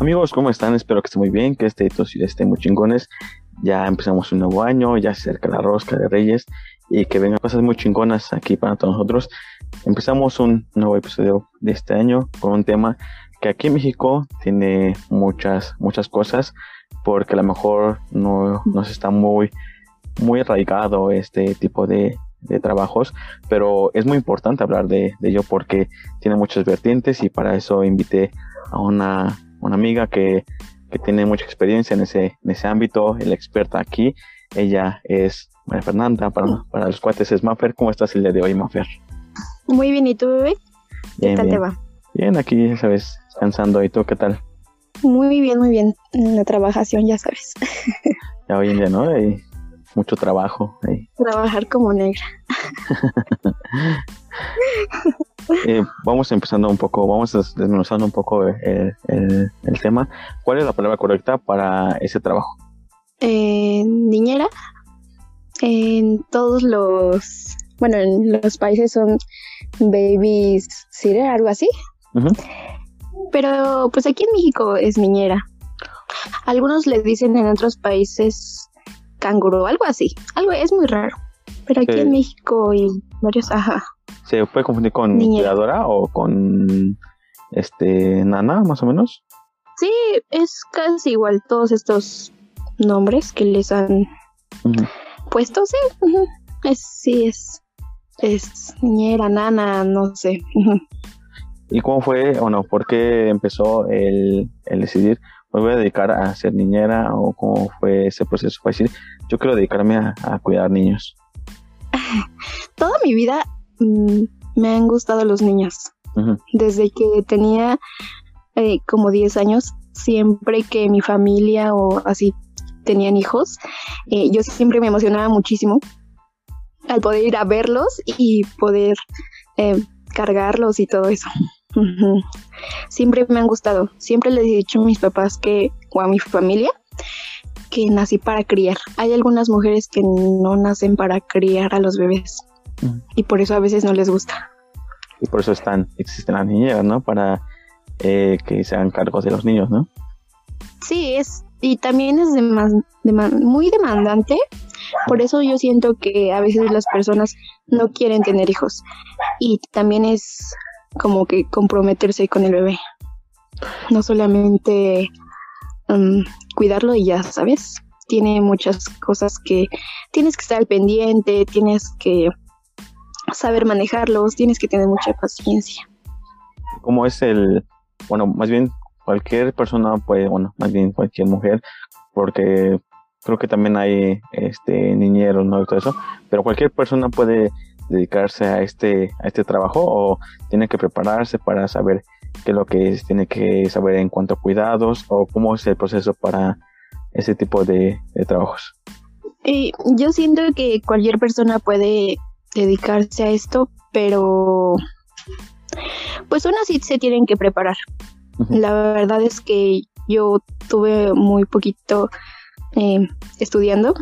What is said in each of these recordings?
Amigos, ¿cómo están? Espero que estén muy bien, que este esté muy chingones. Ya empezamos un nuevo año, ya se acerca la rosca de Reyes y que vengan cosas muy chingonas aquí para todos nosotros. Empezamos un nuevo episodio de este año con un tema que aquí en México tiene muchas, muchas cosas porque a lo mejor no nos está muy, muy arraigado este tipo de, de trabajos, pero es muy importante hablar de, de, ello porque tiene muchas vertientes y para eso invité a una, una amiga que, que, tiene mucha experiencia en ese, en ese ámbito, la experta aquí. Ella es María Fernanda, para, para los cuates es Mafer. ¿Cómo estás el día de hoy, Mafer? Muy bien, ¿y tú, bebé? ¿Qué Bien, tal te va? Bien, aquí, sabes, descansando. ¿Y tú qué tal? Muy bien, muy bien. En la trabajación, ya sabes. Ya hoy en día, ¿no? Hay mucho trabajo. ahí. Trabajar como negra. Eh, vamos empezando un poco, vamos des- desmenuzando un poco el, el- el tema. ¿Cuál es la palabra correcta para ese trabajo? Eh, niñera. En todos los. Bueno, en los países son babies sitter, algo así. Pero pues aquí en México es niñera. Algunos le dicen en otros países canguro, algo así. Algo es muy raro. Pero aquí en México y varios, ajá. ¿Se puede confundir con Niñera. cuidadora o con este nana, más o menos? Sí, es casi igual todos estos nombres que les han puesto, sí. Es, sí, es, es niñera, nana, no sé. ¿Y cómo fue, o no, por qué empezó el, el decidir, me voy a dedicar a ser niñera o cómo fue ese proceso para decir, yo quiero dedicarme a, a cuidar niños? Toda mi vida mm, me han gustado los niños. Desde que tenía eh, como 10 años, siempre que mi familia o así tenían hijos, eh, yo siempre me emocionaba muchísimo al poder ir a verlos y poder eh, cargarlos y todo eso. Siempre me han gustado. Siempre les he dicho a mis papás que, o a mi familia, que nací para criar. Hay algunas mujeres que no nacen para criar a los bebés. Y por eso a veces no les gusta. Y por eso están, existen las niñeras, ¿no? Para eh, que se hagan cargos de los niños, ¿no? Sí, es y también es deman- deman- muy demandante. Por eso yo siento que a veces las personas no quieren tener hijos. Y también es como que comprometerse con el bebé. No solamente mm, cuidarlo y ya, ¿sabes? Tiene muchas cosas que tienes que estar al pendiente, tienes que saber manejarlos, tienes que tener mucha paciencia. ¿Cómo es el, bueno, más bien cualquier persona puede, bueno, más bien cualquier mujer, porque creo que también hay este niñeros, ¿no? Y todo eso, pero cualquier persona puede dedicarse a este, a este trabajo o tiene que prepararse para saber qué es lo que es- tiene que saber en cuanto a cuidados o cómo es el proceso para ese tipo de, de trabajos. Eh, yo siento que cualquier persona puede dedicarse a esto, pero pues aún así se tienen que preparar. La verdad es que yo tuve muy poquito eh, estudiando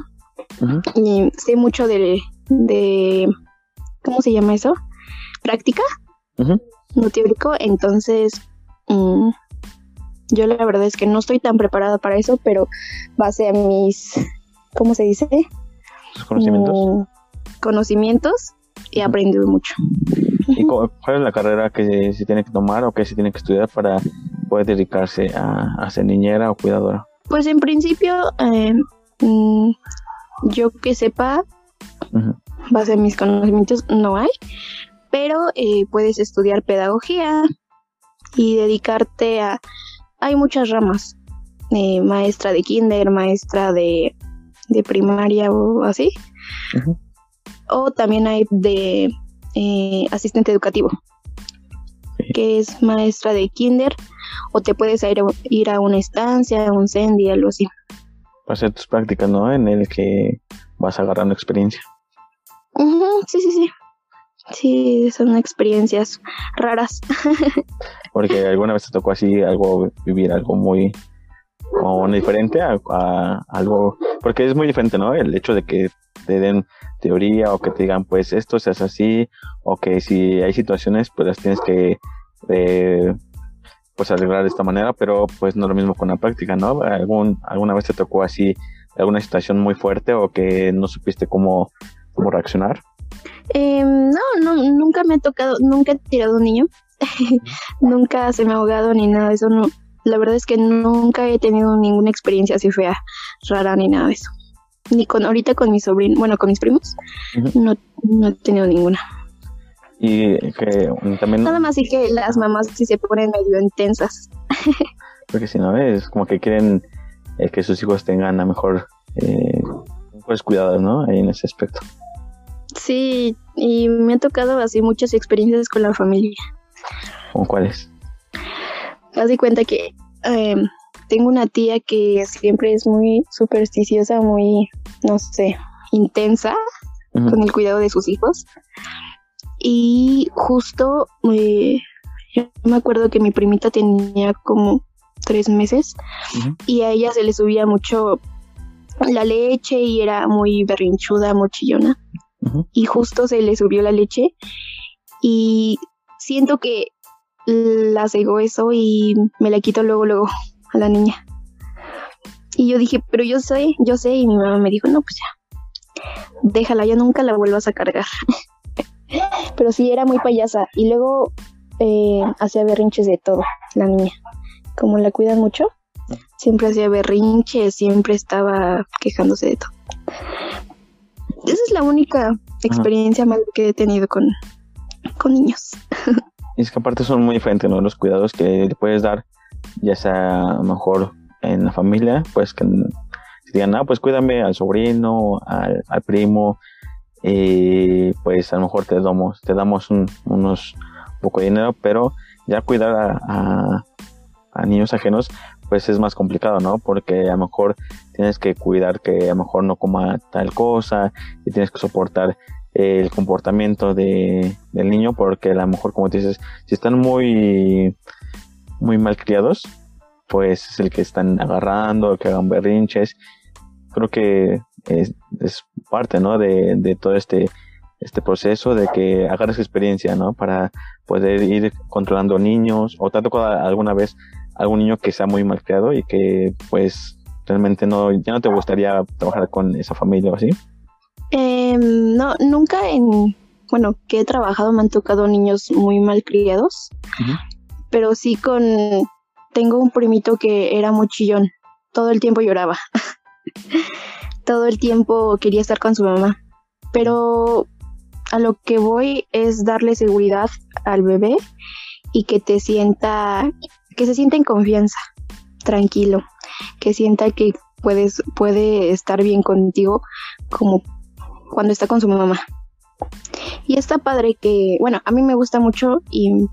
y sé mucho de, de, ¿cómo se llama eso? Práctica, Ujú. no teórico, entonces mm, yo la verdad es que no estoy tan preparada para eso, pero base a mis, ¿cómo se dice? ¿Sus conocimientos? Mm, conocimientos Ujú. aprendido mucho. ¿Y cu- cuál es la carrera que se tiene que tomar o que se tiene que estudiar para poder dedicarse a, a ser niñera o cuidadora? Pues en principio, eh, mm, yo que sepa, Ujú. base a mis conocimientos, no hay, pero eh, puedes estudiar pedagogía y dedicarte a... Hay muchas ramas, eh, maestra de kinder, maestra de, de primaria o así. O también hay de eh, asistente educativo, que es maestra de kinder, o te puedes ir a, ir a una estancia, a un CENDI, algo así. Para hacer tus prácticas, ¿no? En el que vas agarrando experiencia. Ujú, sí, sí, sí. Sí, son experiencias raras. Porque alguna vez te tocó así algo, vivir algo muy o diferente a, a algo, porque es muy diferente, ¿no? El hecho de que te den teoría o que te digan, pues esto se hace así, o que si hay situaciones, pues las tienes que, eh, pues arreglar de esta manera, pero pues no lo mismo con la práctica, ¿no? ¿Algún, ¿Alguna vez te tocó así alguna situación muy fuerte o que no supiste cómo, cómo reaccionar? Eh, no, no, nunca me ha tocado, nunca he tirado un niño, nunca se me ha ahogado ni nada de eso, no. La verdad es que nunca he tenido ninguna experiencia así fea, rara ni nada de eso. Ni con ahorita con mi sobrino, bueno, con mis primos, no, no he tenido ninguna. Y que también... Nada más sí que las mamás sí se ponen medio intensas. Porque si no, es como que quieren eh, que sus hijos tengan a mejor, eh, mejores cuidados, ¿no? Ahí en ese aspecto. Sí, y me ha tocado así muchas experiencias con la familia. ¿Con cuáles? Haz de cuenta que eh, tengo una tía que siempre es muy supersticiosa, muy, no sé, intensa con el cuidado de sus hijos. Y justo eh, yo me acuerdo que mi primita tenía como tres meses y a ella se le subía mucho la leche y era muy berrinchuda, muy chillona. Y justo se le subió la leche y siento que la cegó eso y me la quito luego, luego a la niña. Y yo dije, pero yo sé, yo sé, y mi mamá me dijo, no, pues ya, déjala, ya nunca la vuelvas a cargar. pero sí, era muy payasa. Y luego eh, hacía berrinches de todo, la niña. Como la cuidan mucho, siempre hacía berrinches, siempre estaba quejándose de todo. Esa es la única experiencia mal que he tenido con, con niños. Es que aparte son muy diferentes, ¿no? Los cuidados que le puedes dar, ya sea mejor en la familia, pues que digan, ah, pues cuídame al sobrino, al, primo, y pues a lo mejor te damos, te damos un, unos poco de dinero, pero ya cuidar a, a, niños ajenos, pues es más complicado, ¿no? Porque a lo mejor tienes que cuidar que a lo mejor no coma tal cosa y tienes que soportar el comportamiento de, del niño porque a lo mejor como dices si están muy muy mal criados pues es el que están agarrando que hagan berrinches. Creo que es, parte no de, de, todo este este proceso de que agarres experiencia no para poder ir controlando niños o te ha tocado alguna vez algún niño que sea muy mal criado y que pues realmente no ya no te gustaría trabajar con esa familia o así. Eh, no, nunca en, bueno, que he trabajado me han tocado niños muy mal criados, pero sí con, tengo un primito que era muy chillón, todo el tiempo lloraba, todo el tiempo quería estar con su mamá, pero a lo que voy es darle seguridad al bebé y que te sienta, que se sienta en confianza, tranquilo, que sienta que puedes, puede estar bien contigo como cuando está con su mamá. Y está padre que, bueno, a mí me gusta mucho y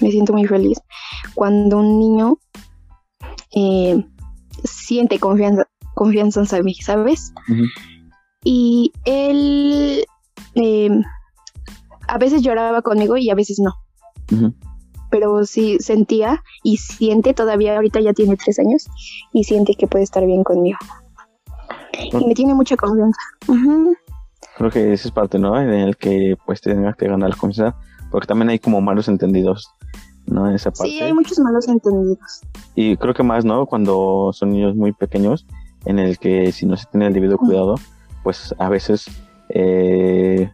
me siento muy feliz cuando un niño eh, siente confianza, confianza en mí, ¿sabes? Y él eh, a veces lloraba conmigo y a veces no. Pero sí sentía y siente todavía, ahorita ya tiene tres años, y siente que puede estar bien conmigo. Y me tiene mucha confianza. Creo que esa es parte, ¿no? En el que pues tengas que ganar la confianza, porque también hay como malos entendidos, ¿no? En esa parte. Sí, hay muchos malos entendidos. Y creo que más, ¿no? Cuando son niños muy pequeños, en el que si no se tiene el debido cuidado, pues a veces eh,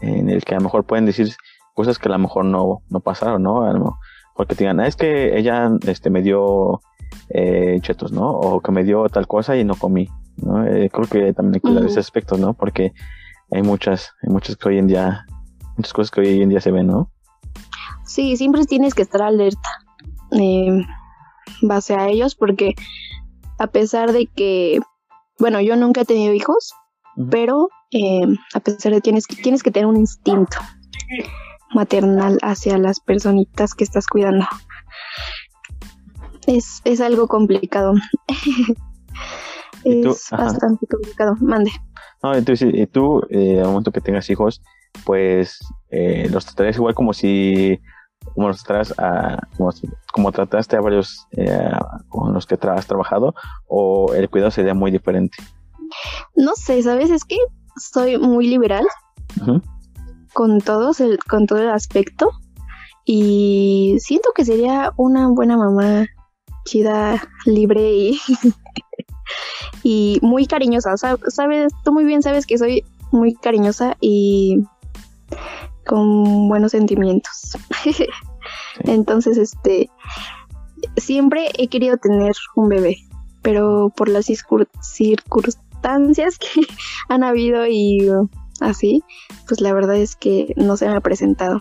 en el que a lo mejor pueden decir cosas que a lo mejor no, no pasaron, ¿no? porque te digan, ah, es que ella este, me dio eh, chetos, ¿no? O que me dio tal cosa y no comí, ¿no? Eh, creo que también hay que cuidar ese aspecto, ¿no? Porque hay muchas, hay muchas que hoy en día, muchas cosas que hoy en día se ven, ¿no? Sí, siempre tienes que estar alerta eh, base a ellos porque a pesar de que, bueno, yo nunca he tenido hijos, pero eh, a pesar de que tienes, tienes que tener un instinto maternal hacia las personitas que estás cuidando. Es, es algo complicado. es bastante complicado. Mande. No, entonces, y tú, eh, al momento que tengas hijos, pues eh, los tratarías igual como si, como los a, como, trataste a varios eh, con los que has trabajado, o el cuidado sería muy diferente. No sé, sabes, es que soy muy liberal con todos, el, con todo el aspecto y siento que sería una buena mamá chida, libre y, y muy cariñosa. Sabes, tú muy bien sabes que soy muy cariñosa y con buenos sentimientos. Entonces, este, siempre he querido tener un bebé, pero por las circunstancias que han habido y así, pues la verdad es que no se me ha presentado.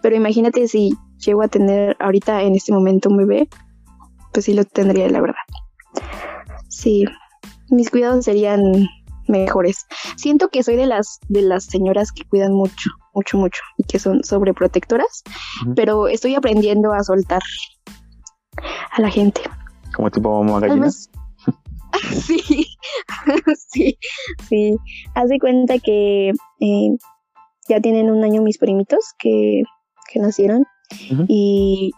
Pero imagínate si llego a tener ahorita en este momento un bebé, pues sí lo tendría, la verdad. Sí, mis cuidados serían mejores. Siento que soy de las de las señoras que cuidan mucho, mucho, mucho y que son sobreprotectoras, pero estoy aprendiendo a soltar a la gente. Como tipo mamá gallina. sí, sí, sí. Haz de cuenta que eh, ya tienen un año mis primitos que, que nacieron y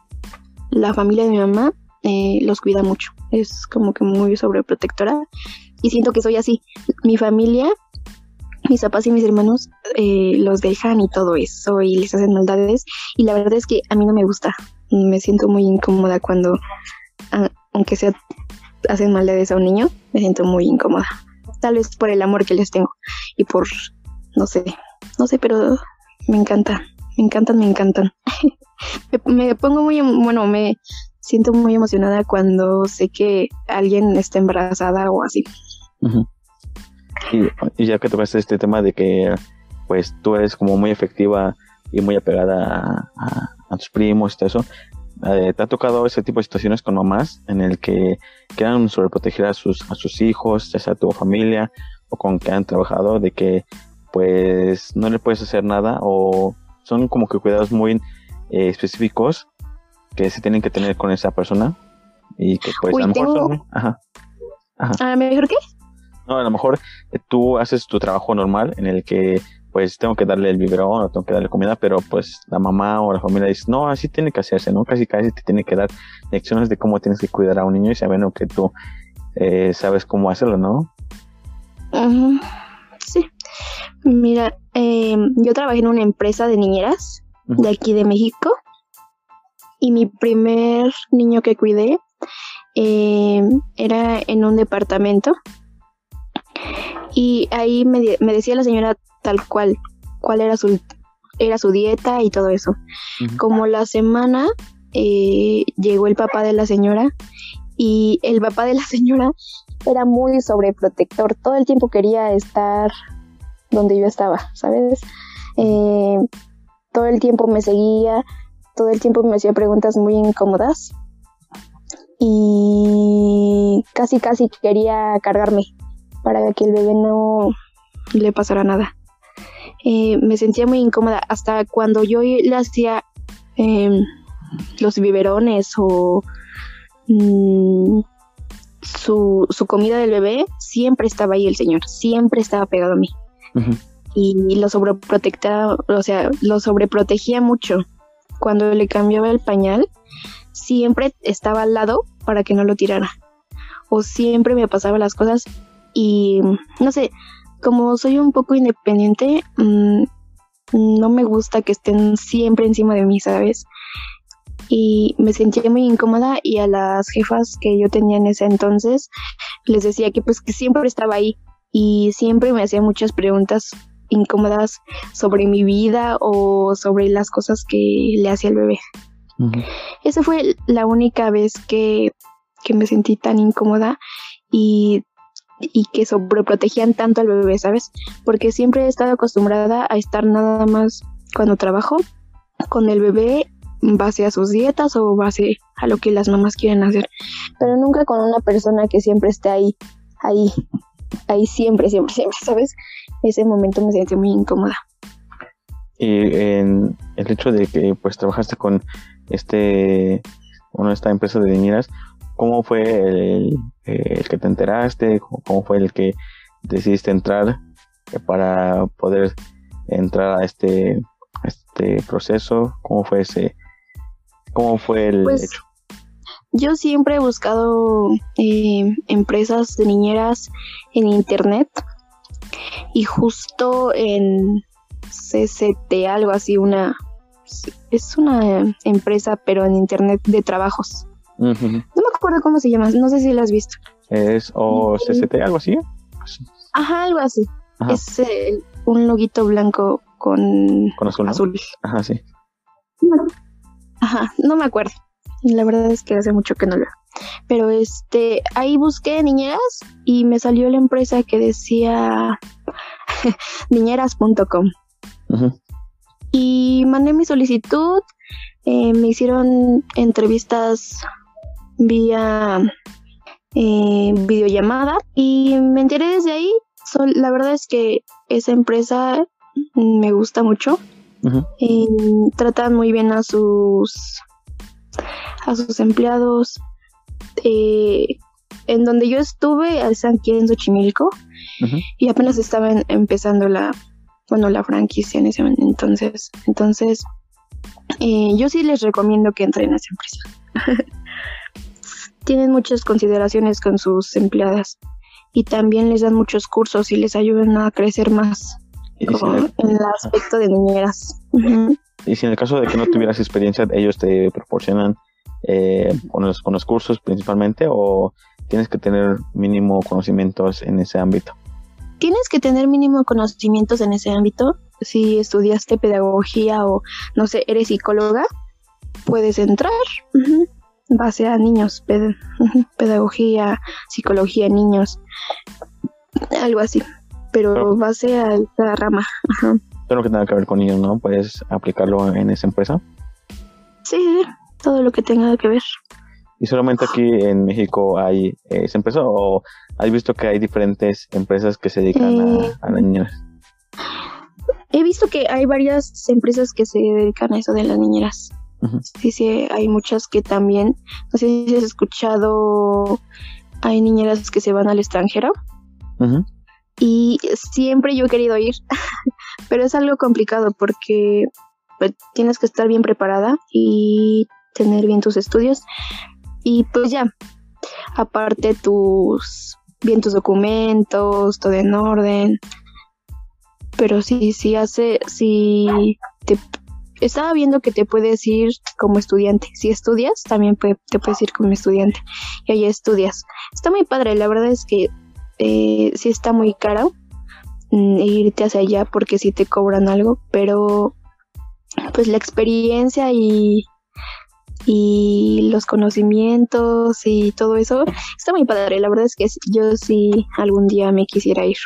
la familia de mi mamá eh, los cuida mucho. Es como que muy sobreprotectora y siento que soy así. Mi familia, mis papás y mis hermanos eh, los dejan y todo eso y les hacen maldades y la verdad es que a mí no me gusta. Me siento muy incómoda cuando, aunque sea hacen maldades a un niño, me siento muy incómoda. Tal vez por el amor que les tengo y por, no sé, no sé, pero me encanta, me encantan, me encantan. me, pongo muy, bueno, me siento muy emocionada cuando sé que alguien está embarazada o así. Y, ya que tocaste este tema de que pues tú eres como muy efectiva y muy apegada a, a tus primos y todo eso, eh, ¿Te ha tocado ese tipo de situaciones con mamás en el que quieran sobreproteger a sus, a sus hijos, ya sea tu familia o con que han trabajado, de que pues no le puedes hacer nada o son como que cuidados muy eh, específicos que se tienen que tener con esa persona y que pues a lo mejor son, ajá, ajá. ¿A mejor qué? No, a lo mejor eh, tú haces tu trabajo normal en el que pues tengo que darle el biberón o tengo que darle comida, pero pues la mamá o la familia dice, no, así tiene que hacerse, ¿no? Casi casi te tiene que dar lecciones de cómo tienes que cuidar a un niño y sabiendo que tú eh, sabes cómo hacerlo, ¿no? Sí. Mira, em, yo trabajé en una empresa de niñeras de aquí de México y mi primer niño que cuidé em, era en un departamento y ahí me, me decía la señora tal cual, cuál era su, era su dieta y todo eso. Como la semana eh, llegó el papá de la señora y el papá de la señora era muy sobreprotector, todo el tiempo quería estar donde yo estaba, ¿sabes? Eh, todo el tiempo me seguía, todo el tiempo me hacía preguntas muy incómodas y casi casi quería cargarme para que el bebé no le pasara nada. Eh, me sentía muy incómoda hasta cuando yo le hacía em, los biberones o mm, su, su, comida del bebé, siempre estaba ahí el señor, siempre estaba pegado a mí. Y lo sobreprotectaba, o sea, lo sobreprotegía mucho. Cuando le cambiaba el pañal, siempre estaba al lado para que no lo tirara. O siempre me pasaba las cosas y no sé, como soy un poco independiente, mm, no me gusta que estén siempre encima de mí, ¿sabes? Y me sentía muy incómoda y a las jefas que yo tenía en ese entonces les decía que pues que siempre estaba ahí y siempre me hacía muchas preguntas incómodas sobre mi vida o sobre las cosas que le hacía el bebé. Esa fue la única vez que, que me sentí tan incómoda y y que sobreprotegían tanto al bebé, ¿sabes? Porque siempre he estado acostumbrada a estar nada más cuando trabajo con el bebé base a sus dietas o base a lo que las mamás quieren hacer, pero nunca con una persona que siempre esté ahí, ahí, ahí siempre, siempre, siempre, ¿sabes? Ese momento me sentí muy incómoda. Y en el hecho de que pues trabajaste con este, una esta empresa de niñeras, ¿Cómo fue el, que te enteraste? ¿Cómo fue el que decidiste entrar eh, para poder entrar a este, este proceso? ¿Cómo fue ese? ¿Cómo fue el pues, hecho? Yo siempre he buscado eh, empresas de niñeras en internet y justo en CCT, algo así, una, es una empresa, pero en internet de trabajos. No me acuerdo cómo se llama, no sé si la has visto. Es OCCT, algo así. Ajá, algo así. Ajá. Es eh, un loguito blanco con Con azul. ¿no? azul. Ajá, sí. Ajá, no me acuerdo. La verdad es que hace mucho que no lo veo. Pero este, ahí busqué niñeras y me salió la empresa que decía niñeras.com. Y mandé mi solicitud, eh, me hicieron entrevistas vía eh, videollamada y me enteré desde ahí. La verdad es que esa empresa me gusta mucho. Eh, tratan muy bien a sus a sus empleados. Eh, en donde yo estuve es aquí en Xochimilco Ujú. y apenas estaban empezando la bueno la franquicia en ese momento. entonces entonces eh, yo sí les recomiendo que entren a esa empresa tienen muchas consideraciones con sus empleadas y también les dan muchos cursos y les ayudan a crecer más si, en el, aspecto de niñeras y si en el caso de que no tuvieras experiencia, ellos te proporcionan eh, con, los, con los cursos principalmente o tienes que tener mínimo conocimientos en ese ámbito. tienes que tener mínimo conocimientos en ese ámbito. Si estudiaste pedagogía o, no sé, eres psicóloga, puedes entrar. ujú, Base a niños, ped- pedagogía, psicología, niños, algo así. Pero Pero- base a esta rama. ajá. Todo lo que tenga que ver con niños, ¿no? Puedes aplicarlo en esa empresa. Sí, todo lo que tenga que ver. ¿Y solamente aquí en México hay eh, esa empresa o has visto que hay diferentes empresas que se dedican Eh, a, a las niñeras? He visto que hay varias empresas que se dedican a eso de las niñeras. Sí, sí, hay muchas que también, no sé si has escuchado, hay niñeras que se van al extranjero. Ujú. y siempre yo he querido ir, pero es algo complicado porque pues, tienes que estar bien preparada y tener bien tus estudios. Y pues ya, aparte tus, bien tus documentos, todo en orden, pero sí, sí hace, sí te estaba viendo que te puedes ir como estudiante. Si estudias, también te puedes ir como estudiante. Y allá estudias. Está muy padre. La verdad es que eh, sí está muy caro mm, irte hacia allá porque sí te cobran algo. Pero pues la experiencia y, y los conocimientos y todo eso está muy padre. La verdad es que yo sí algún día me quisiera ir.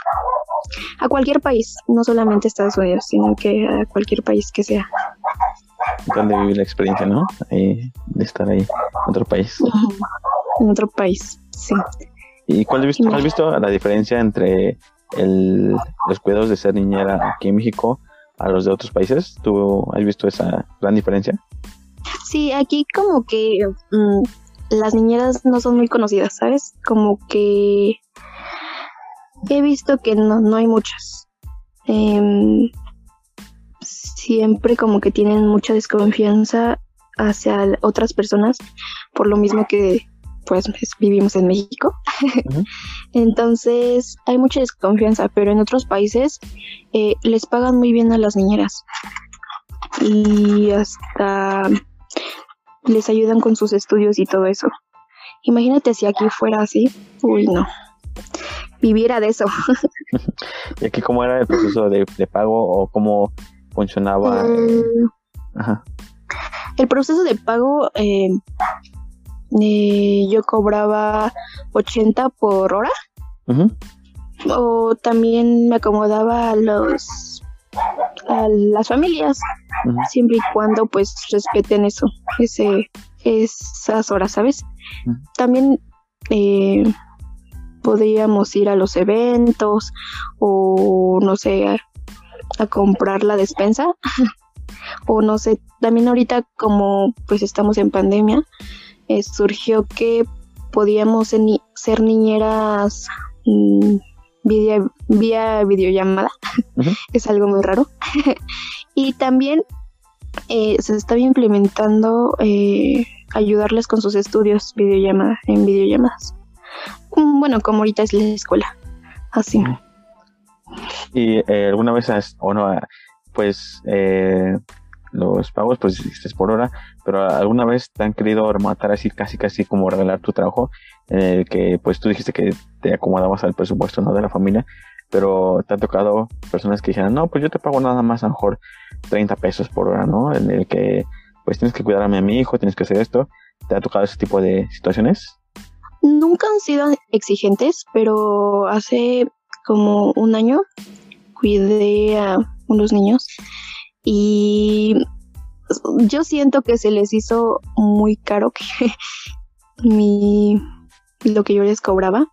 A cualquier país, no solamente Estados Unidos, sino que a cualquier país que sea. Donde vivir la experiencia, ¿no? Ahí, de estar ahí en otro país. En otro país, sí. ¿Y cuál has visto, has visto la diferencia entre el, los cuidados de ser niñera aquí en México a los de otros países? ¿Tú has visto esa gran diferencia? Sí, aquí como que mm, las niñeras no son muy conocidas, ¿sabes? Como que he visto que no, no hay muchas. Em, siempre como que tienen mucha desconfianza hacia otras personas, por lo mismo que pues es- vivimos en México. Entonces hay mucha desconfianza, pero en otros países eh, les pagan muy bien a las niñeras y hasta les ayudan con sus estudios y todo eso. Imagínate si aquí fuera así, uy no, viviera de eso. ¿Y aquí cómo era el proceso de, de pago o cómo funcionaba? eh, Mm, ajá. El proceso de pago, eh, eh, yo cobraba 80 por hora. O también me acomodaba a los a las familias siempre y cuando pues respeten eso ese esas horas sabes también eh, podríamos ir a los eventos o no sé a, comprar la despensa. O no sé también ahorita como pues estamos en pandemia eh, surgió que podíamos ser, ni- ser niñeras mm, vía, vía videollamada. Es algo muy raro. Y también eh, se está implementando eh, ayudarles con sus estudios videollamada en videollamadas. Mm, bueno como ahorita es la escuela así. ¿Y eh, alguna vez has, o no, ah, pues, eh, lo, los pagos, pues es por hora, pero alguna vez te han querido rematar así, casi, casi como regalar tu trabajo, en el que pues tú dijiste que te acomodabas al presupuesto no de la familia, pero te ha tocado personas que dijeron, no, pues yo te pago nada más a lo mejor 30 pesos por hora, ¿no? En el que pues tienes que cuidarme a mi hijo, tienes que hacer esto. ¿Te ha tocado ese tipo de situaciones? Nunca han sido exigentes, pero hace como un año cuidé a unos niños y yo siento que se les hizo muy caro que mi lo que yo les cobraba.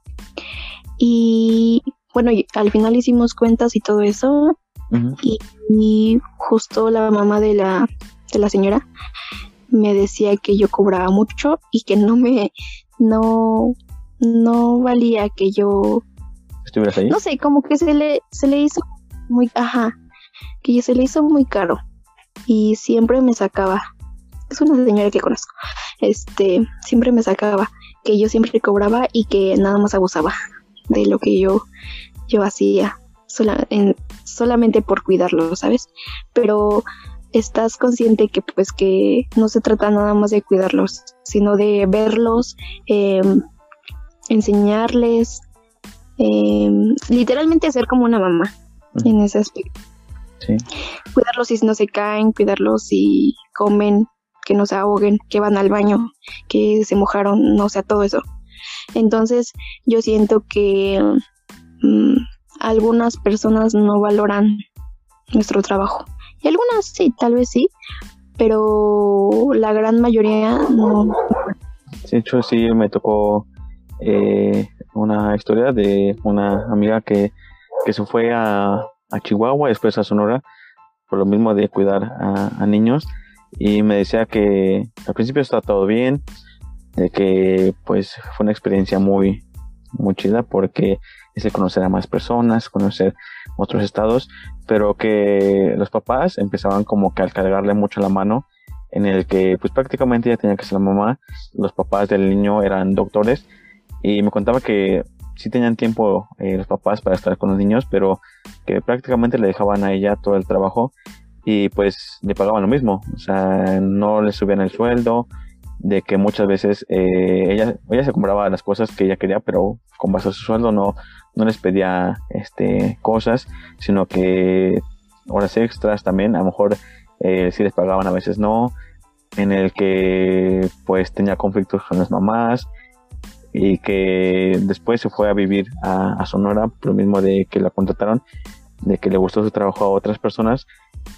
Y bueno al final hicimos cuentas y todo eso y, justo la mamá de la de la señora me decía que yo cobraba mucho y que no me no no valía que yo no sé como que se le se le hizo muy ajá que se le hizo muy caro y siempre me sacaba. Es una señora que conozco. Este, siempre me sacaba que yo siempre cobraba y que nada más abusaba de lo que yo yo hacía solamente por cuidarlo, ¿sabes? Pero estás consciente que pues que no se trata nada más de cuidarlos, sino de verlos, em, enseñarles, em, literalmente ser como una mamá en ese aspecto. Cuidarlos si no se caen, cuidarlos si comen, que no se ahoguen, que van al baño, que se mojaron, no sea, todo eso. Entonces yo siento que mm, algunas personas no valoran nuestro trabajo. Y algunas sí, tal vez sí, pero la gran mayoría no. De hecho, sí, me tocó eh, una historia de una amiga que, que se fue a, a Chihuahua, después a Sonora, por lo mismo de cuidar a, niños. Y me decía que al principio está todo bien, de que pues fue una experiencia muy, muy chida porque es conocer a más personas, conocer otros estados, pero que los papás empezaban como que al cargarle mucho la mano en el que pues prácticamente ya tenía que ser la mamá, los papás del niño eran doctores y me contaba que sí tenían tiempo eh, los papás para estar con los niños, pero que prácticamente le dejaban a ella todo el trabajo y pues le pagaban lo mismo, o sea, no le subían el sueldo, de que muchas veces eh, ella, ella se compraba las cosas que ella quería, pero con base a su sueldo no, no les pedía este, cosas, sino que horas extras también, a lo mejor eh, sí les pagaban, a veces no, en el que pues tenía conflictos con las mamás, y que después se fue a vivir a, Sonora, por lo mismo de que la contrataron, de que le gustó su trabajo a otras personas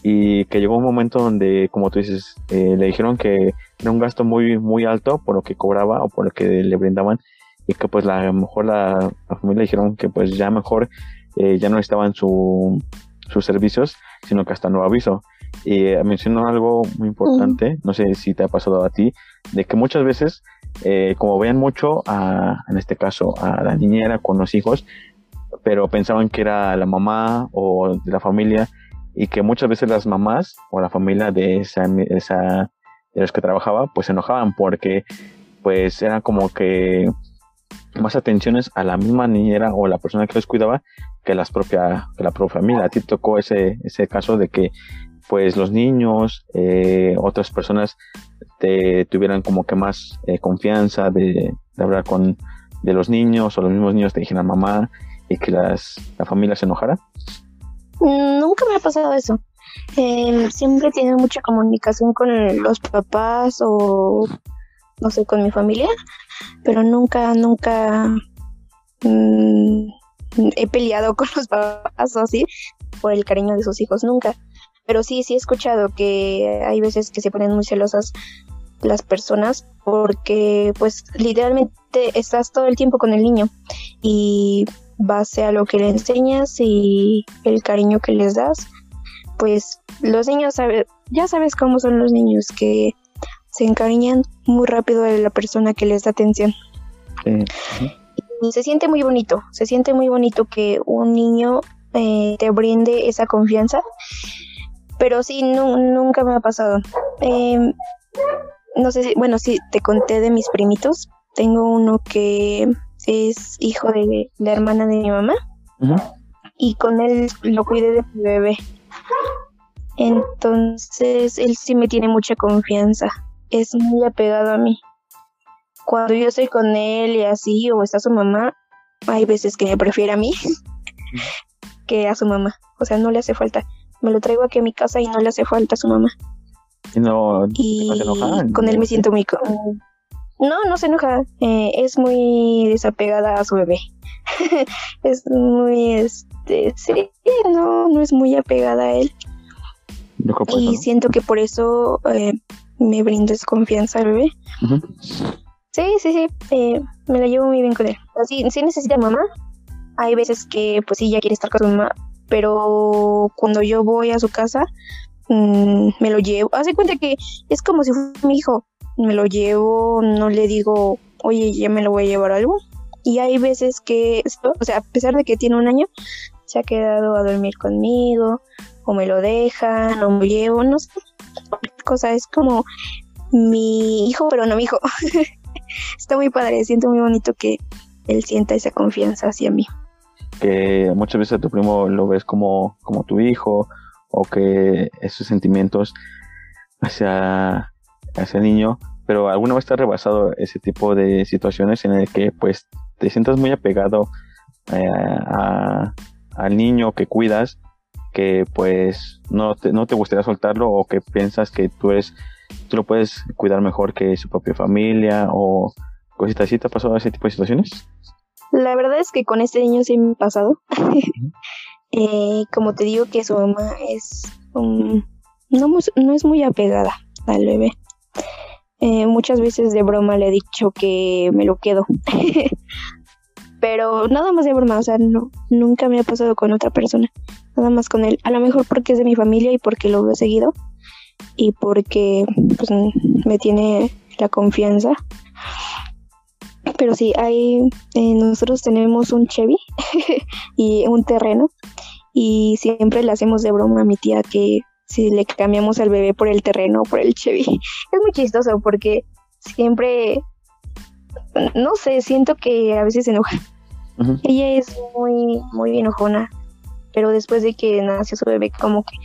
y que llegó un momento donde, como tú dices, eh, le dijeron que era un gasto muy, muy alto por lo que cobraba o por lo que le brindaban y que pues la, a lo mejor la, familia dijeron que pues ya mejor eh, ya no estaban su, sus servicios, sino que hasta nuevo aviso. Y eh, mencionó algo muy importante, no sé si te ha pasado a ti, de que muchas veces eh, como vean mucho a, en este caso, a la niñera con los hijos, pero pensaban que era la mamá o de la familia y que muchas veces las mamás o la familia de esa, esa de los que trabajaba pues se enojaban porque pues eran como que más atenciones a la misma niñera o la persona que los cuidaba que las propia que la propia familia. A ti tocó ese ese caso de que pues los niños eh, otras personas te tuvieran como que más eh, confianza de, hablar con de los niños o los mismos niños te dijeran mamá y que las, la familia se enojara? Mm, nunca me ha pasado eso. Eh, siempre tiene mucha comunicación con los papás o no sé, con mi familia, pero nunca, nunca mm, he peleado con los papás o así por el cariño de sus hijos, nunca. Pero sí, sí he escuchado que hay veces que se ponen muy celosas las personas porque pues literalmente estás todo el tiempo con el niño y base a lo que le enseñas y el cariño que les das, pues los niños sabe, ya sabes cómo son los niños que se encariñan muy rápido de la persona que les da atención. Y se siente muy bonito, se siente muy bonito que un niño eh, te brinde esa confianza pero sí, nunca me ha pasado. Em, no sé si, bueno, sí, te conté de mis primitos. Tengo uno que es hijo de la hermana de mi mamá. Y con él lo cuidé de mi bebé. Entonces, él sí me tiene mucha confianza. Es muy apegado a mí. Cuando yo estoy con él y así, o está su mamá, hay veces que me prefiere a mí que a su mamá. O sea, no le hace falta. Me lo traigo aquí a mi casa y no le hace falta a su mamá. Y no, y con él me siento muy... No, no se enoja. Eh, es muy desapegada a su bebé. es muy, este, sí, no, no es muy apegada a él. Y siento que por eso eh, me brinda confianza al bebé. Sí, sí, sí, eh, me la llevo muy bien con él. Sí, sí necesita mamá. Hay veces que, pues sí, ya quiere estar con su mamá, pero cuando yo voy a su casa, mm, me lo llevo. Hace cuenta que es como si fuera mi hijo. Me lo llevo, no le digo, oye, ya me lo voy a llevar algo. Y hay veces que, o sea, a pesar de que tiene un año, se ha quedado a dormir conmigo, o me lo dejan, o me llevo, no sé. Cosa es como mi hijo, pero no mi hijo. Está muy padre, siento muy bonito que él sienta esa confianza hacia mí. Que muchas veces a tu primo lo ves como, como tu hijo, o que esos sentimientos hacia, hacia el niño, pero alguna vez te ha rebasado ese tipo de situaciones en el que pues te sientas muy apegado eh, al niño que cuidas que pues no te, no te gustaría soltarlo o que piensas que tú eres tú lo puedes cuidar mejor que su propia familia o cositas así. Te ha pasado ese tipo de situaciones la verdad es que con este niño sí me ha pasado. Eh, como te digo que su mamá es no, no es muy apegada al bebé. Eh, muchas veces de broma le he dicho que me lo quedo. Pero nada más de broma, o sea, no, nunca me ha pasado con otra persona, nada más con él. A lo mejor porque es de mi familia y porque lo he seguido y porque pues, me tiene la confianza. Pero sí, hay, eh, nosotros tenemos un Chevy y un terreno y siempre le hacemos de broma a mi tía que si le cambiamos al bebé por el terreno o por el Chevy. Es muy chistoso porque siempre, no sé, siento que a veces se enoja ella es muy, muy enojona, pero después de que nació su bebé, como que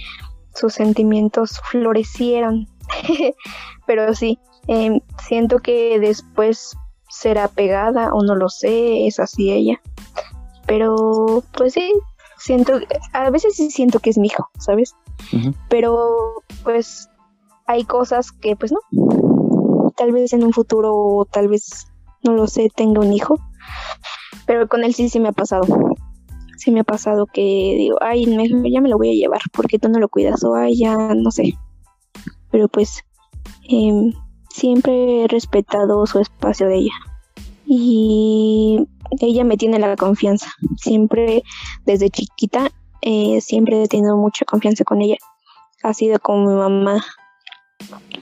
sus sentimientos florecieron. pero sí, em, siento que después será pegada o no lo sé, es así ella. Pero pues sí, siento, a veces sí siento que es mi hijo, ¿sabes? Pero pues hay cosas que pues no. Tal vez en un futuro, tal vez, no lo sé, tenga un hijo. Pero con él sí, sí me ha pasado. Sí me ha pasado que digo, ay, ya me lo voy a llevar porque tú no lo cuidas o ay, ya no sé. Pero pues em, siempre he respetado su espacio de ella. Y ella me tiene la confianza. Siempre, desde chiquita, eh, siempre he tenido mucha confianza con ella. Ha sido como mi mamá.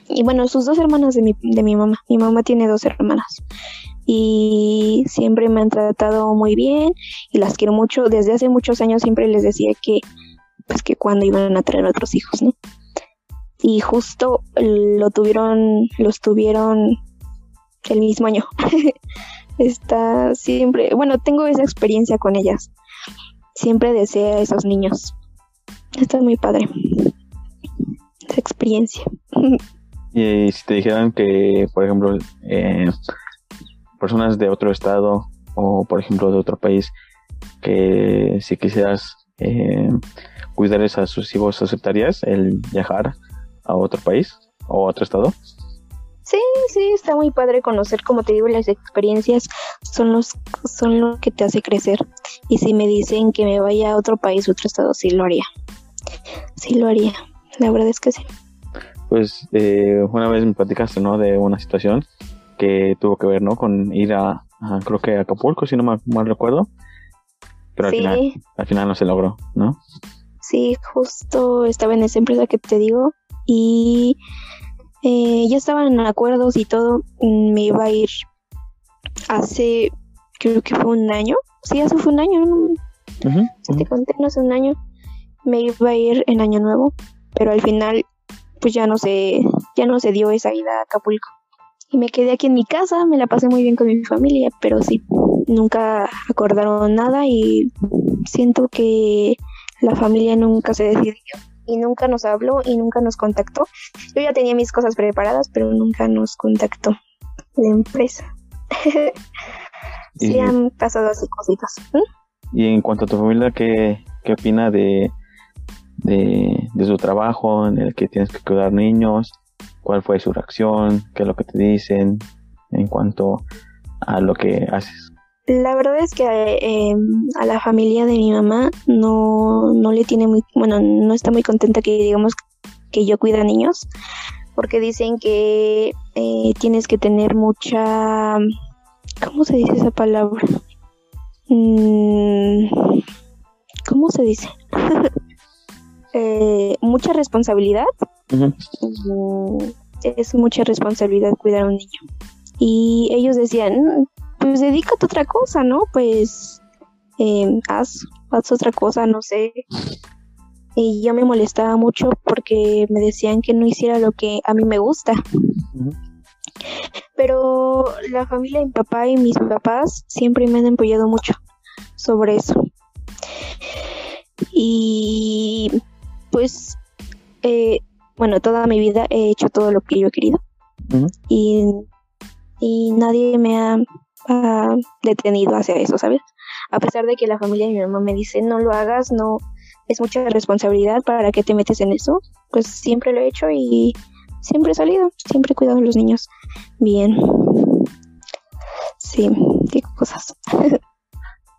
Y bueno, sus dos hermanas de mi, de mi mamá. Mi mamá tiene dos hermanas y siempre me han tratado muy bien y las quiero mucho. Desde hace muchos años siempre les decía que pues que cuando iban a traer otros hijos, ¿no? Y justo lo tuvieron, los tuvieron el mismo año. Está siempre, bueno, tengo esa experiencia con ellas. Siempre desea a esos niños. Está muy padre. Esa experiencia. y si te dijeran que, por ejemplo, eh, personas de otro estado o por ejemplo de otro país que si quisieras eh, cuidarles a sus hijos, ¿aceptarías el viajar a otro país o a otro estado? Sí, sí, está muy padre conocer, como te digo, las experiencias son los son lo que te hace crecer. Y si me dicen que me vaya a otro país, otro estado, sí lo haría. Sí lo haría. La verdad es que sí. Pues eh, una vez me platicaste, ¿no? De una situación que tuvo que ver, ¿no? Con ir a, creo que a Acapulco, si no mal, recuerdo. Pero al, final, al final no se logró, ¿no? Sí, justo estaba en esa empresa que te digo y eh, ya estaban en acuerdos y todo. Me iba a ir hace, creo que fue un año. Sí, hace fue un año. Te conté, no hace un año. Me iba a ir en Año Nuevo, pero al final, pues ya no se, ya no se dio esa ida a Acapulco y me quedé aquí en mi casa, me la pasé muy bien con mi familia, pero sí, nunca acordaron nada y siento que la familia nunca se decidió y nunca nos habló y nunca nos contactó. Yo ya tenía mis cosas preparadas, pero nunca nos contactó la empresa. sí, han pasado así cositas. Y en cuanto a tu familia, ¿qué, qué opina de, de, de, su trabajo en el que tienes que cuidar niños? ¿Cuál fue su reacción? ¿Qué es lo que te dicen en cuanto a lo que haces? La verdad es que eh, a la familia de mi mamá no, no le tiene muy, bueno, no está muy contenta que digamos que yo cuida niños, porque dicen que eh, tienes que tener mucha, ¿cómo se dice esa palabra? Mm, ¿Cómo se dice? eh, mucha responsabilidad. Mm, es mucha responsabilidad cuidar a un niño. Y ellos decían, pues dedícate a otra cosa, ¿no? Pues eh, haz, haz otra cosa, no sé. Y yo me molestaba mucho porque me decían que no hiciera lo que a mí me gusta. Pero la familia de mi papá y mis papás siempre me han apoyado mucho sobre eso. Y pues, eh, bueno, toda mi vida he hecho todo lo que yo he querido. y, y nadie me ha detenido hacia eso, ¿sabes? A pesar de que la familia de mi mamá me dice, no lo hagas, no, es mucha responsabilidad, ¿para qué te metes en eso? Pues siempre lo he hecho y siempre he salido, siempre he cuidado a los niños bien. Sí, digo cosas.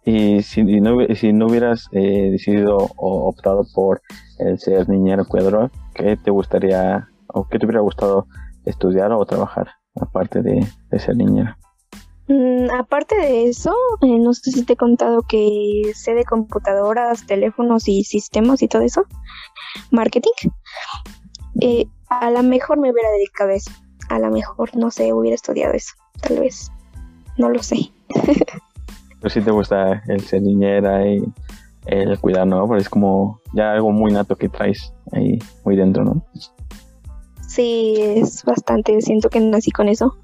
y si no, si no hubieras eh, decidido o optado por el ser niñera cuidadora, ¿qué te gustaría o qué te hubiera gustado estudiar o trabajar aparte de ser niñera? Mm, aparte de eso, eh, no sé si te he contado que sé de computadoras, teléfonos y sistemas y todo eso, marketing. Eh, a lo mejor me hubiera dedicado a eso. A lo mejor, no sé, hubiera estudiado eso. Tal vez. No lo sé. Pero si te gusta el ser niñera y el cuidar, ¿no? Porque es como ya algo muy nato que traes ahí muy dentro, ¿no? Sí, es bastante. Siento que nací con eso.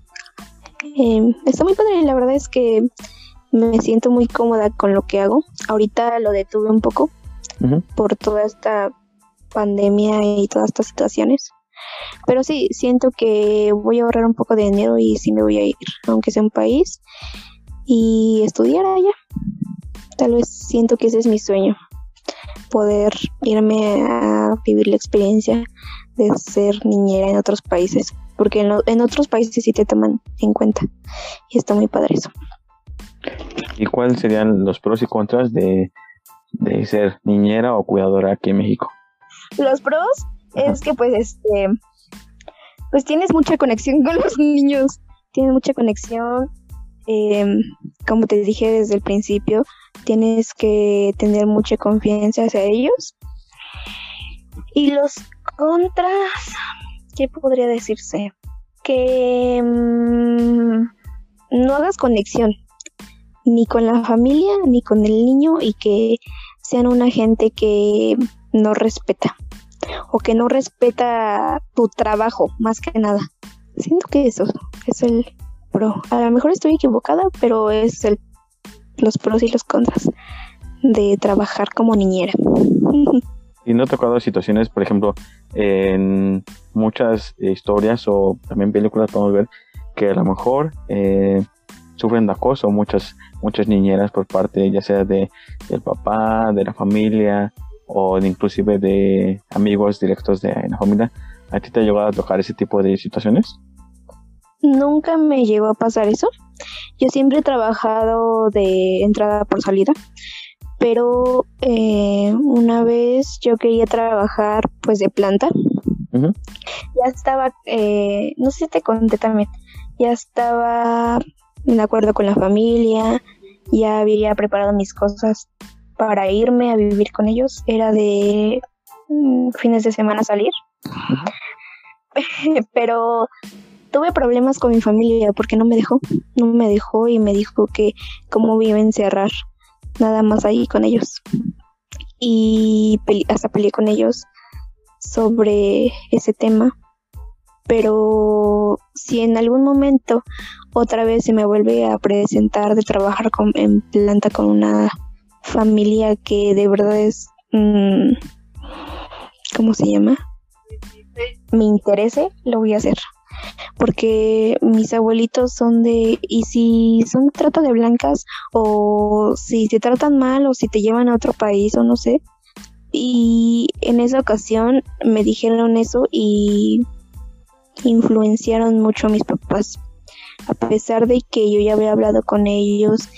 Eh, está muy padre, la verdad es que me siento muy cómoda con lo que hago. Ahorita lo detuve un poco por toda esta pandemia y todas estas situaciones. Pero sí, siento que voy a ahorrar un poco de dinero y sí me voy a ir, aunque sea un país, y estudiar allá. Tal vez siento que ese es mi sueño, poder irme a vivir la experiencia de ser niñera en otros países porque en, otros países sí te toman en cuenta y está muy padre eso. ¿Y cuáles serían los pros y contras de, ser niñera o cuidadora aquí en México? Los pros es que pues este pues tienes mucha conexión con los niños, tienes mucha conexión, em, como te dije desde el principio, tienes que tener mucha confianza hacia ellos. Y los contras, ¿qué podría decirse? Que mm, no hagas conexión ni con la familia ni con el niño y que sean una gente que no respeta o que no respeta tu trabajo más que nada. Siento que eso es el pro. A lo mejor estoy equivocada, pero es el los pros y los contras de trabajar como niñera. ¿Y no ha tocado situaciones, por ejemplo, en muchas historias o también películas podemos ver que a lo mejor eh, sufren de acoso muchas, muchas niñeras por parte ya sea de, del papá, de la familia o inclusive de amigos directos de la familia? ¿A ti te ha llegado a tocar ese tipo de situaciones? Nunca me llegó a pasar eso. Yo siempre he trabajado de entrada por salida pero eh, una vez yo quería trabajar pues de planta. Ya estaba, eh, no sé si te conté también, ya estaba de acuerdo con la familia, ya había preparado mis cosas para irme a vivir con ellos, era de mm, fines de semana salir. pero tuve problemas con mi familia porque no me dejó, no me dejó y me dijo que cómo vive encerrar nada más ahí con ellos. Y hasta peleé con ellos sobre ese tema. Pero si en algún momento otra vez se me vuelve a presentar de trabajar con, en planta con una familia que de verdad es, mm, ¿cómo se llama? Me interese, lo voy a hacer. Porque mis abuelitos son de, y si son trata de blancas, o si te tratan mal, o si te llevan a otro país, o no sé. Y en esa ocasión me dijeron eso y influenciaron mucho a mis papás. A pesar de que yo ya había hablado con ellos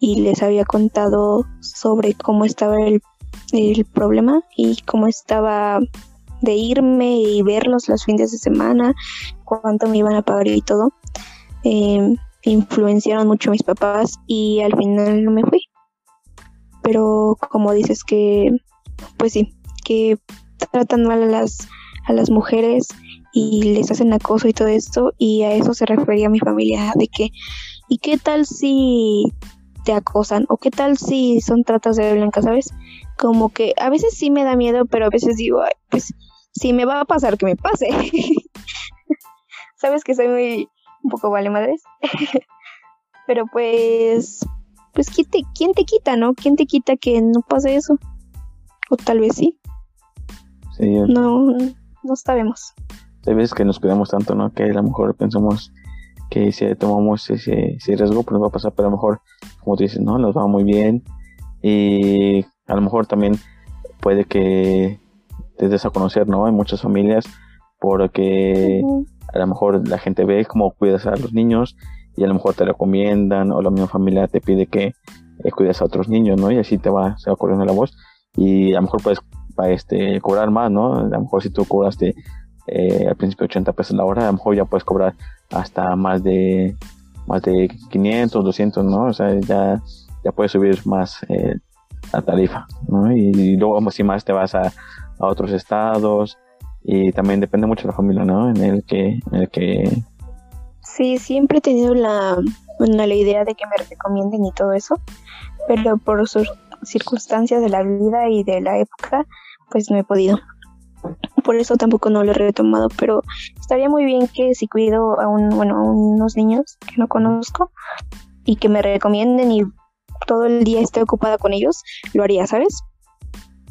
y les había contado sobre cómo estaba el, problema y cómo estaba de irme y verlos los fines de semana, cuánto me iban a pagar y todo. Em, influenciaron mucho a mis papás y al final no me fui. Pero como dices que, pues sí, que tratan mal a las, a las mujeres y les hacen acoso y todo esto y a eso se refería mi familia de que ¿y qué tal si te acosan o qué tal si son tratas de blanca, ¿sabes? Como que a veces sí me da miedo, pero a veces digo, pues si me va a pasar que me pase. Sabes que soy muy un poco vale madres. pero pues pues ¿quién te, ¿quién te quita, no? ¿Quién te quita que no pase eso? O tal vez sí. Sí, no no sabemos hay veces que nos cuidamos tanto, ¿no? Que a lo mejor pensamos que si tomamos ese, riesgo, pues nos va a pasar, pero a lo mejor, como tú dices, ¿no? Nos va muy bien y a lo mejor también puede que te des a conocer, ¿no? En muchas familias, porque a lo mejor la gente ve cómo cuidas a los niños y a lo mejor te recomiendan o la misma familia te pide que eh, cuides a otros niños, ¿no? Y así te va, se va corriendo la voz y a lo mejor puedes este, cobrar más, ¿no? A lo mejor si tú cobraste eh, al principio 80 pesos la hora, a lo mejor ya puedes cobrar hasta más de más de 500, 200, ¿no? O sea, ya, ya puedes subir más eh, la tarifa, ¿no? Y, luego si más te vas a, a, otros estados y también depende mucho de la familia, ¿no? En el que, en el que... Sí, siempre he tenido la, la idea de que me recomienden y todo eso, pero por sus circunstancias de la vida y de la época, pues no he podido por eso tampoco no lo he retomado, pero estaría muy bien que si cuido a un, bueno, a unos niños que no conozco y que me recomienden y todo el día esté ocupada con ellos, lo haría, ¿sabes?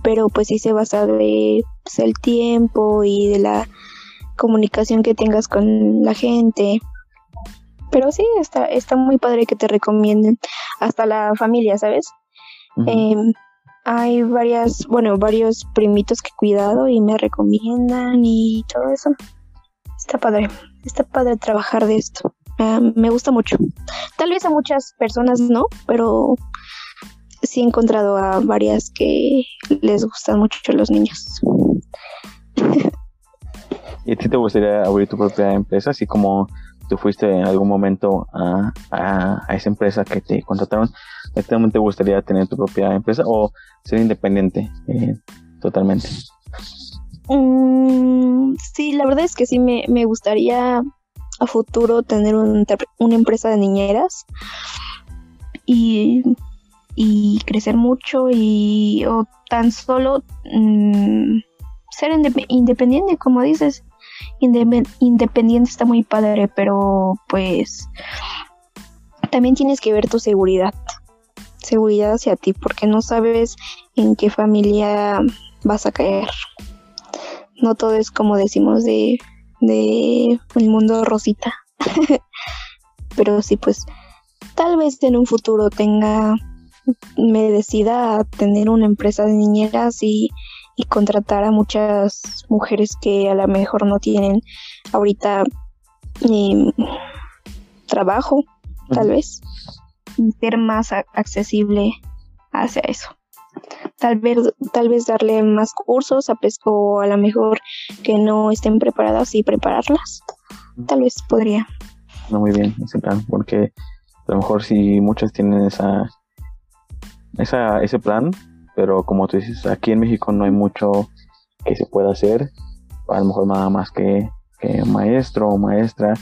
Pero pues sí se basa de pues, el tiempo y de la comunicación que tengas con la gente. Pero sí, está, está muy padre que te recomienden hasta la familia, ¿sabes? hay varias, bueno, varios primitos que he cuidado y me recomiendan y todo eso. Está padre, está padre trabajar de esto. Ah, me gusta mucho. Tal vez a muchas personas no, pero sí he encontrado a varias que les gustan mucho los niños. ¿Y a ti te gustaría abrir tu propia empresa, así como tú fuiste en algún momento a, a, esa empresa que te contrataron, ¿actualmente te gustaría tener tu propia empresa o ser independiente eh, totalmente? Mm, sí, la verdad es que sí me, me gustaría a futuro tener una empresa de niñeras y, y crecer mucho y o tan solo mm, ser independiente, como dices, independiente está muy padre, pero pues también tienes que ver tu seguridad. Seguridad hacia ti, porque no sabes en qué familia vas a caer. No todo es como decimos de, de el mundo rosita. pero sí, pues tal vez en un futuro tenga, me decida a tener una empresa de niñeras y y contratar a muchas mujeres que a lo mejor no tienen ahorita em, trabajo, tal vez, y ser más accesible hacia eso. Tal vez, tal vez darle más cursos a o a lo mejor que no estén preparadas y prepararlas. Tal vez podría. No, muy bien ese plan, porque a lo mejor si muchas tienen esa, esa ese plan, pero como tú dices, aquí en México no hay mucho que se pueda hacer, a lo mejor nada más que, maestro o maestra,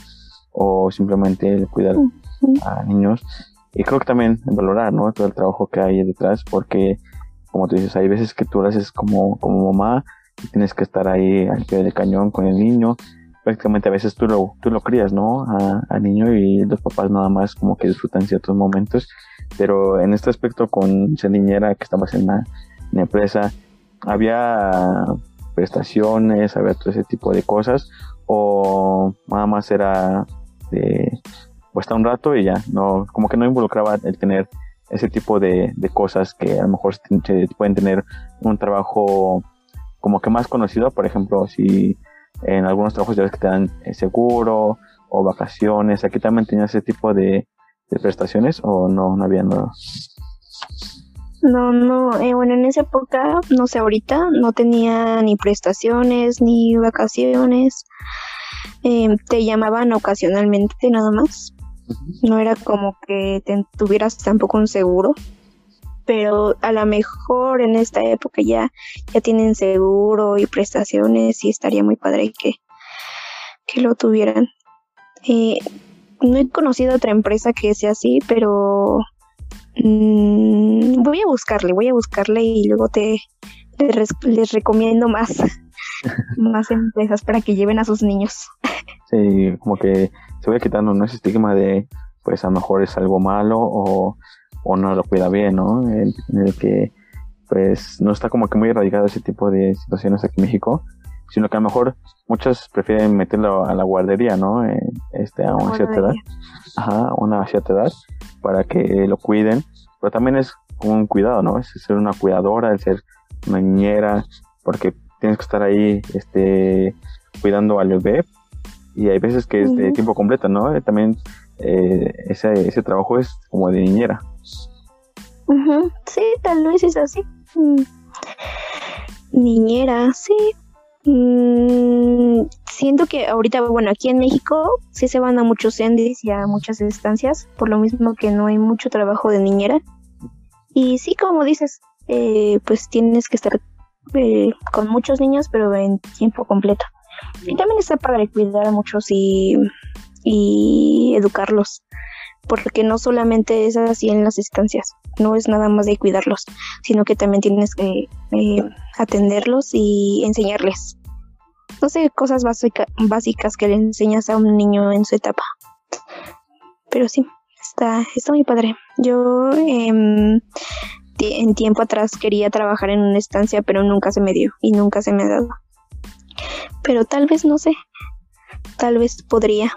o simplemente cuidar a niños. Y creo que también valorar, ¿no? Todo el trabajo que hay detrás, porque, como tú dices, hay veces que tú lo haces como, como mamá y tienes que estar ahí al pie del cañón con el niño. Prácticamente a veces tú lo, tú lo crías, ¿no? Al niño y los papás nada más como que disfrutan ciertos momentos. Pero en este aspecto con esa niñera que estaba en la, empresa, había prestaciones, saber todo ese tipo de cosas, o nada más era de pues estar un rato y ya, no, como que no involucraba el tener ese tipo de, de cosas que a lo mejor se pueden tener un trabajo como que más conocido, por ejemplo, si en algunos trabajos ya ves que te dan eh, seguro o vacaciones, aquí también tenía ese tipo de, de prestaciones o no, no había nada. No, no, eh, bueno, en esa época, no sé, ahorita no tenía ni prestaciones ni vacaciones. Em, te llamaban ocasionalmente nada más. No era como que tuvieras tampoco un seguro. Pero a lo mejor en esta época ya, ya tienen seguro y prestaciones y estaría muy padre que, que lo tuvieran. Eh, no he conocido otra empresa que sea así, pero Mm, voy a buscarle, voy a buscarle y luego te les, recomiendo más, más empresas para que lleven a sus niños. Sí, como que se vaya quitando ¿no? ese estigma de, pues a lo mejor es algo malo o, o no lo cuida bien, ¿no? En, el que, pues, no está como que muy erradicado ese tipo de situaciones aquí en México, sino que a lo mejor muchos prefieren meterlo a la guardería, ¿no? este, a una cierta edad. Ajá, a una cierta edad para que lo cuiden, pero también es un cuidado, ¿no? Es ser una cuidadora, el ser una niñera, porque tienes que estar ahí este, cuidando al bebé y hay veces que es de tiempo completo, ¿no? Eh, también eh, ese, ese trabajo es como de niñera. Sí, tal vez es así. Mm. Niñera, sí. Mm, siento que ahorita, bueno, aquí en México sí se van a muchos endis y a muchas estancias, por lo mismo que no hay mucho trabajo de niñera. Y sí, como dices, eh, pues tienes que estar eh, con muchos niños, pero en tiempo completo. Y también está para cuidar a muchos y, y educarlos, porque no solamente es así en las estancias, no es nada más de cuidarlos, sino que también tienes que eh, atenderlos y enseñarles no sé, cosas básicas que le enseñas a un niño en su etapa. Pero sí, está, está muy padre. Yo em, en tiempo atrás quería trabajar en una estancia, pero nunca se me dio y nunca se me ha dado. Pero tal vez, no sé, tal vez podría.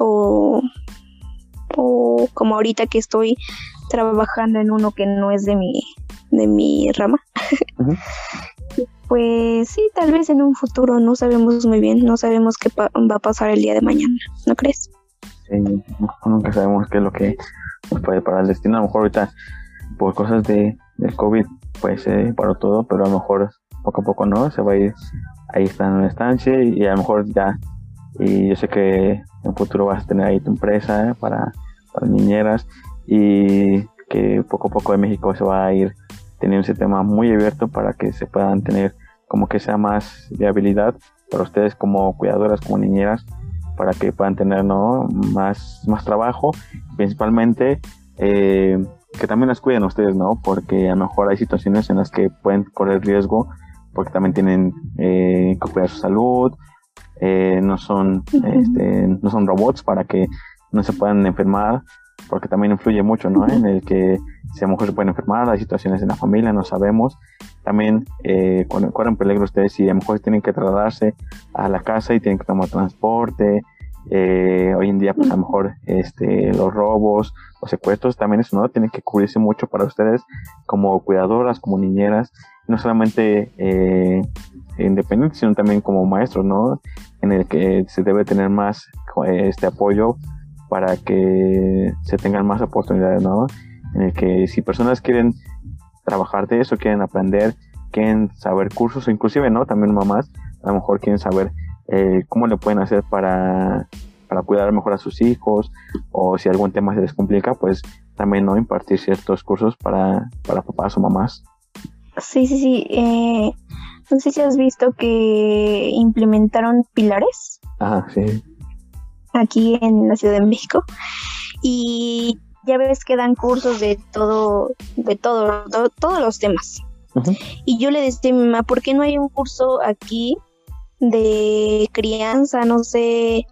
O, o como ahorita que estoy trabajando en uno que no es de mi, de mi rama. Pues sí, tal vez en un futuro, no sabemos muy bien, no sabemos qué va a pasar el día de mañana, ¿no crees? Sí, nunca sabemos qué es lo que nos puede parar el destino. A lo mejor ahorita, por cosas de, del COVID, pues se paró todo, pero a lo mejor poco a poco no, se va a ir, ahí está en una estancia y, a lo mejor ya, y yo sé que en un futuro vas a tener ahí tu empresa para, para niñeras y que poco a poco de México se va a ir teniendo ese tema muy abierto para que se puedan tener como que sea más viabilidad para ustedes como cuidadoras, como niñeras, para que puedan tener ¿no? más, más trabajo, principalmente eh, que también las cuiden ustedes, ¿no? Porque a lo mejor hay situaciones en las que pueden correr riesgo porque también tienen eh, que cuidar su salud, eh, no son este, no son robots para que no se puedan enfermar porque también influye mucho, ¿no? En el que si a lo mejor se pueden enfermar, hay situaciones en la familia, no sabemos. También eh, corren peligro ustedes si a lo mejor tienen que trasladarse a la casa y tienen que tomar transporte. Eh, hoy en día, pues a lo mejor este, los robos, los secuestros, también eso, ¿no? Tienen que cubrirse mucho para ustedes como cuidadoras, como niñeras, no solamente eh, independientes, sino también como maestros, ¿no? En el que se debe tener más este apoyo para que se tengan más oportunidades, ¿no? En el que si personas quieren trabajar de eso, quieren aprender, quieren saber cursos, inclusive, ¿no? También mamás, a lo mejor quieren saber eh, cómo le pueden hacer para, para cuidar mejor a sus hijos, o si algún tema se les complica, pues también, ¿no? Impartir ciertos cursos para, para papás o mamás. Sí, sí, sí. Eh, no sé si has visto que implementaron pilares. Ajá, sí aquí en la Ciudad de México. Y ya ves que dan cursos de todo, de todo, todos los temas. Y yo le decía a mi mamá, ¿por qué no hay un curso aquí de crianza? No sé,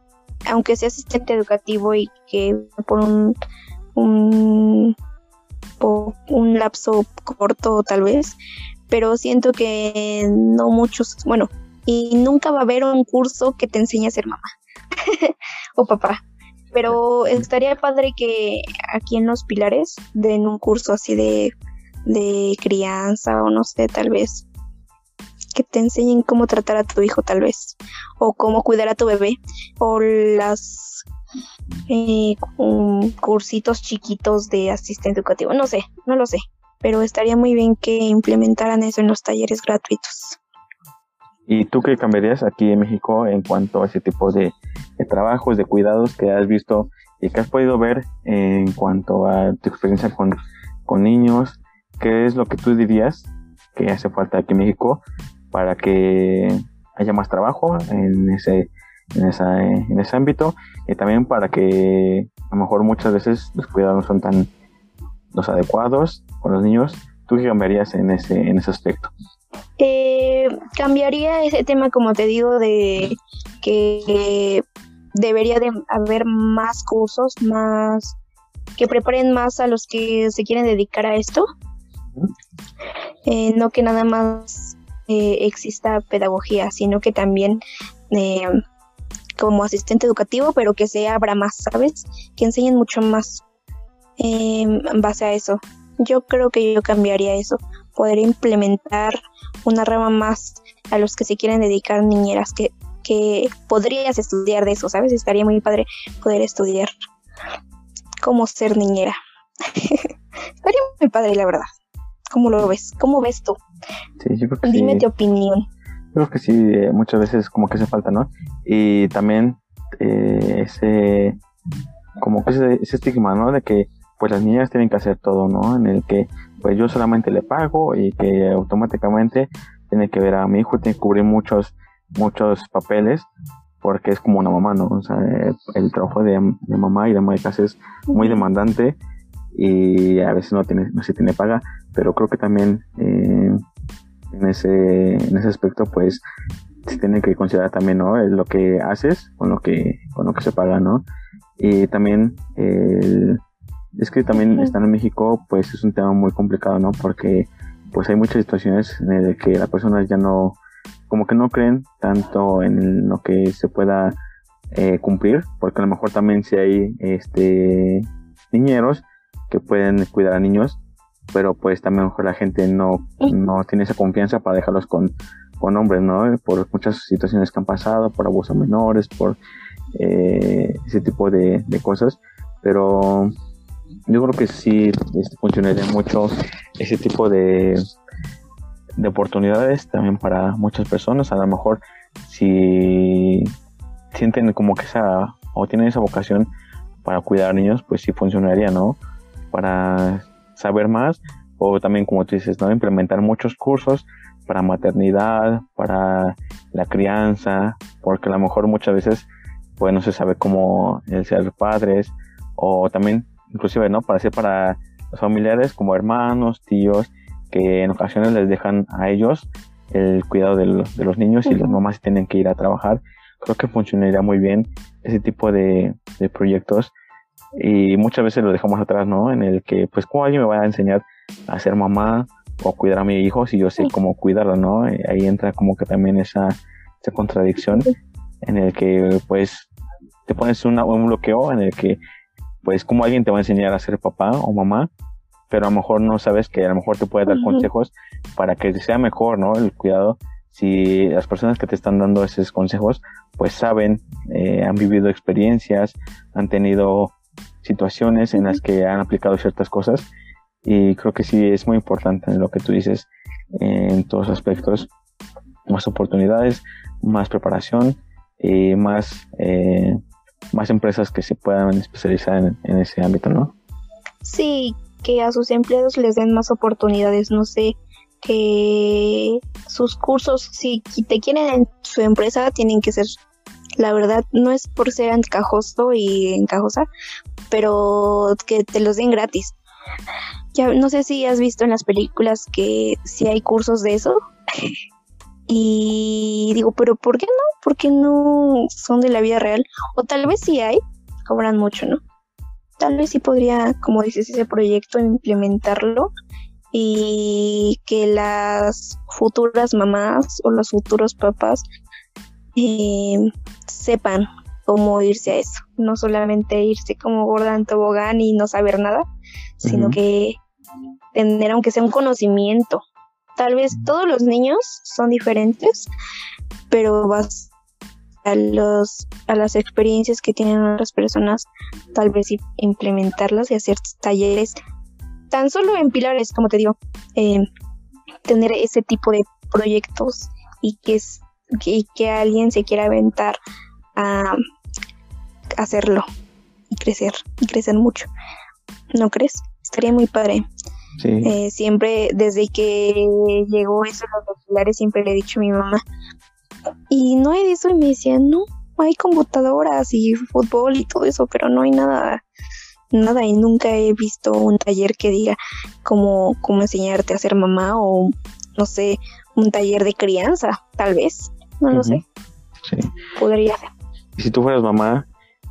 aunque sea asistente educativo y que por un, un, un lapso corto tal vez, pero siento que no muchos, bueno, y nunca va a haber un curso que te enseñe a ser mamá o papá. Pero estaría padre que aquí en los pilares den un curso así de, de crianza o no sé, tal vez que te enseñen cómo tratar a tu hijo tal vez o cómo cuidar a tu bebé o las eh, cursitos chiquitos de asistente educativo no sé no lo sé pero estaría muy bien que implementaran eso en los talleres gratuitos ¿Y tú qué cambiarías aquí en México en cuanto a ese tipo de, trabajos, de cuidados que has visto y que has podido ver en cuanto a tu experiencia con, niños? ¿Qué es lo que tú dirías que hace falta aquí en México para que haya más trabajo en ese, en, esa, en ese ámbito y también para que a lo mejor muchas veces los cuidados no son tan los adecuados con los niños? ¿Tú qué cambiarías en ese, en ese aspecto? Eh, cambiaría ese tema, como te digo, de que debería de haber más cursos, más que preparen más a los que se quieren dedicar a esto. Eh, no que nada más eh, exista pedagogía, sino que también como asistente educativo, pero que se abra más, ¿sabes? Que enseñen mucho más en base a eso. Yo creo que yo cambiaría eso, poder implementar una rama más a los que se quieren dedicar niñeras, que, que podrías estudiar de eso, ¿sabes? Estaría muy padre poder estudiar cómo ser niñera. Estaría muy padre, la verdad. ¿Cómo lo ves? ¿Cómo ves tú? Sí, yo creo que Dime tu opinión. Creo que sí, eh, muchas veces como que hace falta, ¿no? Y también eh, ese, como que ese, ese estigma, ¿no? De que pues las niñas tienen que hacer todo, ¿no? En el que pues yo solamente le pago y que automáticamente tiene que ver a mi hijo, tiene que cubrir muchos, muchos papeles porque es como una mamá, ¿no? O sea, el trabajo de, mamá y de mamá de casa es muy demandante y a veces no tiene, no se tiene paga, pero creo que también eh, en ese, en ese aspecto pues se tiene que considerar también, ¿no? Lo que haces con lo que, con lo que se paga, ¿no? Y también el es que también estar en México, pues es un tema muy complicado, ¿no? Porque pues hay muchas situaciones en las que las personas ya no, como que no creen tanto en lo que se pueda eh, cumplir, porque a lo mejor también si hay este niñeros que pueden cuidar a niños, pero pues también a mejor la gente no, no tiene esa confianza para dejarlos con, con hombres, ¿no? Por muchas situaciones que han pasado, por abusos menores, por eh, ese tipo de, cosas, pero yo creo que sí este, funcionaría mucho ese tipo de, de oportunidades también para muchas personas. A lo mejor si sienten como que esa o tienen esa vocación para cuidar a niños, pues sí funcionaría, ¿no? Para saber más o también como tú dices, ¿no? Implementar muchos cursos para maternidad, para la crianza, porque a lo mejor muchas veces pues no se sabe cómo el ser padres o también inclusive, ¿no? Para ser para los familiares como hermanos, tíos, que en ocasiones les dejan a ellos el cuidado de, los niños y las mamás tienen que ir a trabajar. Creo que funcionaría muy bien ese tipo de, proyectos y muchas veces lo dejamos atrás, ¿no? En el que, pues, ¿cómo alguien me va a enseñar a ser mamá o cuidar a mi hijo si yo sé cómo cuidarlo, ¿no? Eh, ahí entra como que también esa, esa contradicción en el que, pues, te pones una, un bloqueo en el que pues como alguien te va a enseñar a ser papá o mamá, pero a lo mejor no sabes que a lo mejor te puede dar consejos para que sea mejor, ¿no? El cuidado. Si las personas que te están dando esos consejos, pues saben, eh, han vivido experiencias, han tenido situaciones en las que han aplicado ciertas cosas y creo que sí es muy importante lo que tú dices en todos aspectos, más oportunidades, más preparación y más eh, más empresas que se puedan especializar en, ese ámbito, ¿no? Sí, que a sus empleados les den más oportunidades, no sé, que sus cursos, si te quieren en su empresa, tienen que ser, la verdad, no es por ser encajoso y encajosa, pero que te los den gratis. Ya no sé si has visto en las películas que si hay cursos de eso. Y digo, pero ¿por qué no? ¿Por qué no son de la vida real? O tal vez sí hay, cobran mucho, ¿no? Tal vez sí podría, como dices, ese proyecto implementarlo y que las futuras mamás o los futuros papás eh, sepan cómo irse a eso, no solamente irse como gorda en tobogán y no saber nada, sino que tener aunque sea un conocimiento. Tal vez todos los niños son diferentes, pero vas a los a las experiencias que tienen otras personas, tal vez implementarlas y hacer talleres tan solo en pilares, como te digo, eh, tener ese tipo de proyectos y que, es, que, que alguien se quiera aventar a hacerlo y crecer, y crecer mucho. ¿No crees? Estaría muy padre. Eh, siempre, desde que llegó eso los pilares, siempre le he dicho a mi mamá. Y no hay de eso, y me decían, no, hay computadoras y fútbol y todo eso, pero no hay nada nada y nunca he visto un taller que diga cómo, cómo enseñarte a ser mamá o no sé, un taller de crianza, tal vez, no lo sé. Sí. Podría ser. Y si tú fueras mamá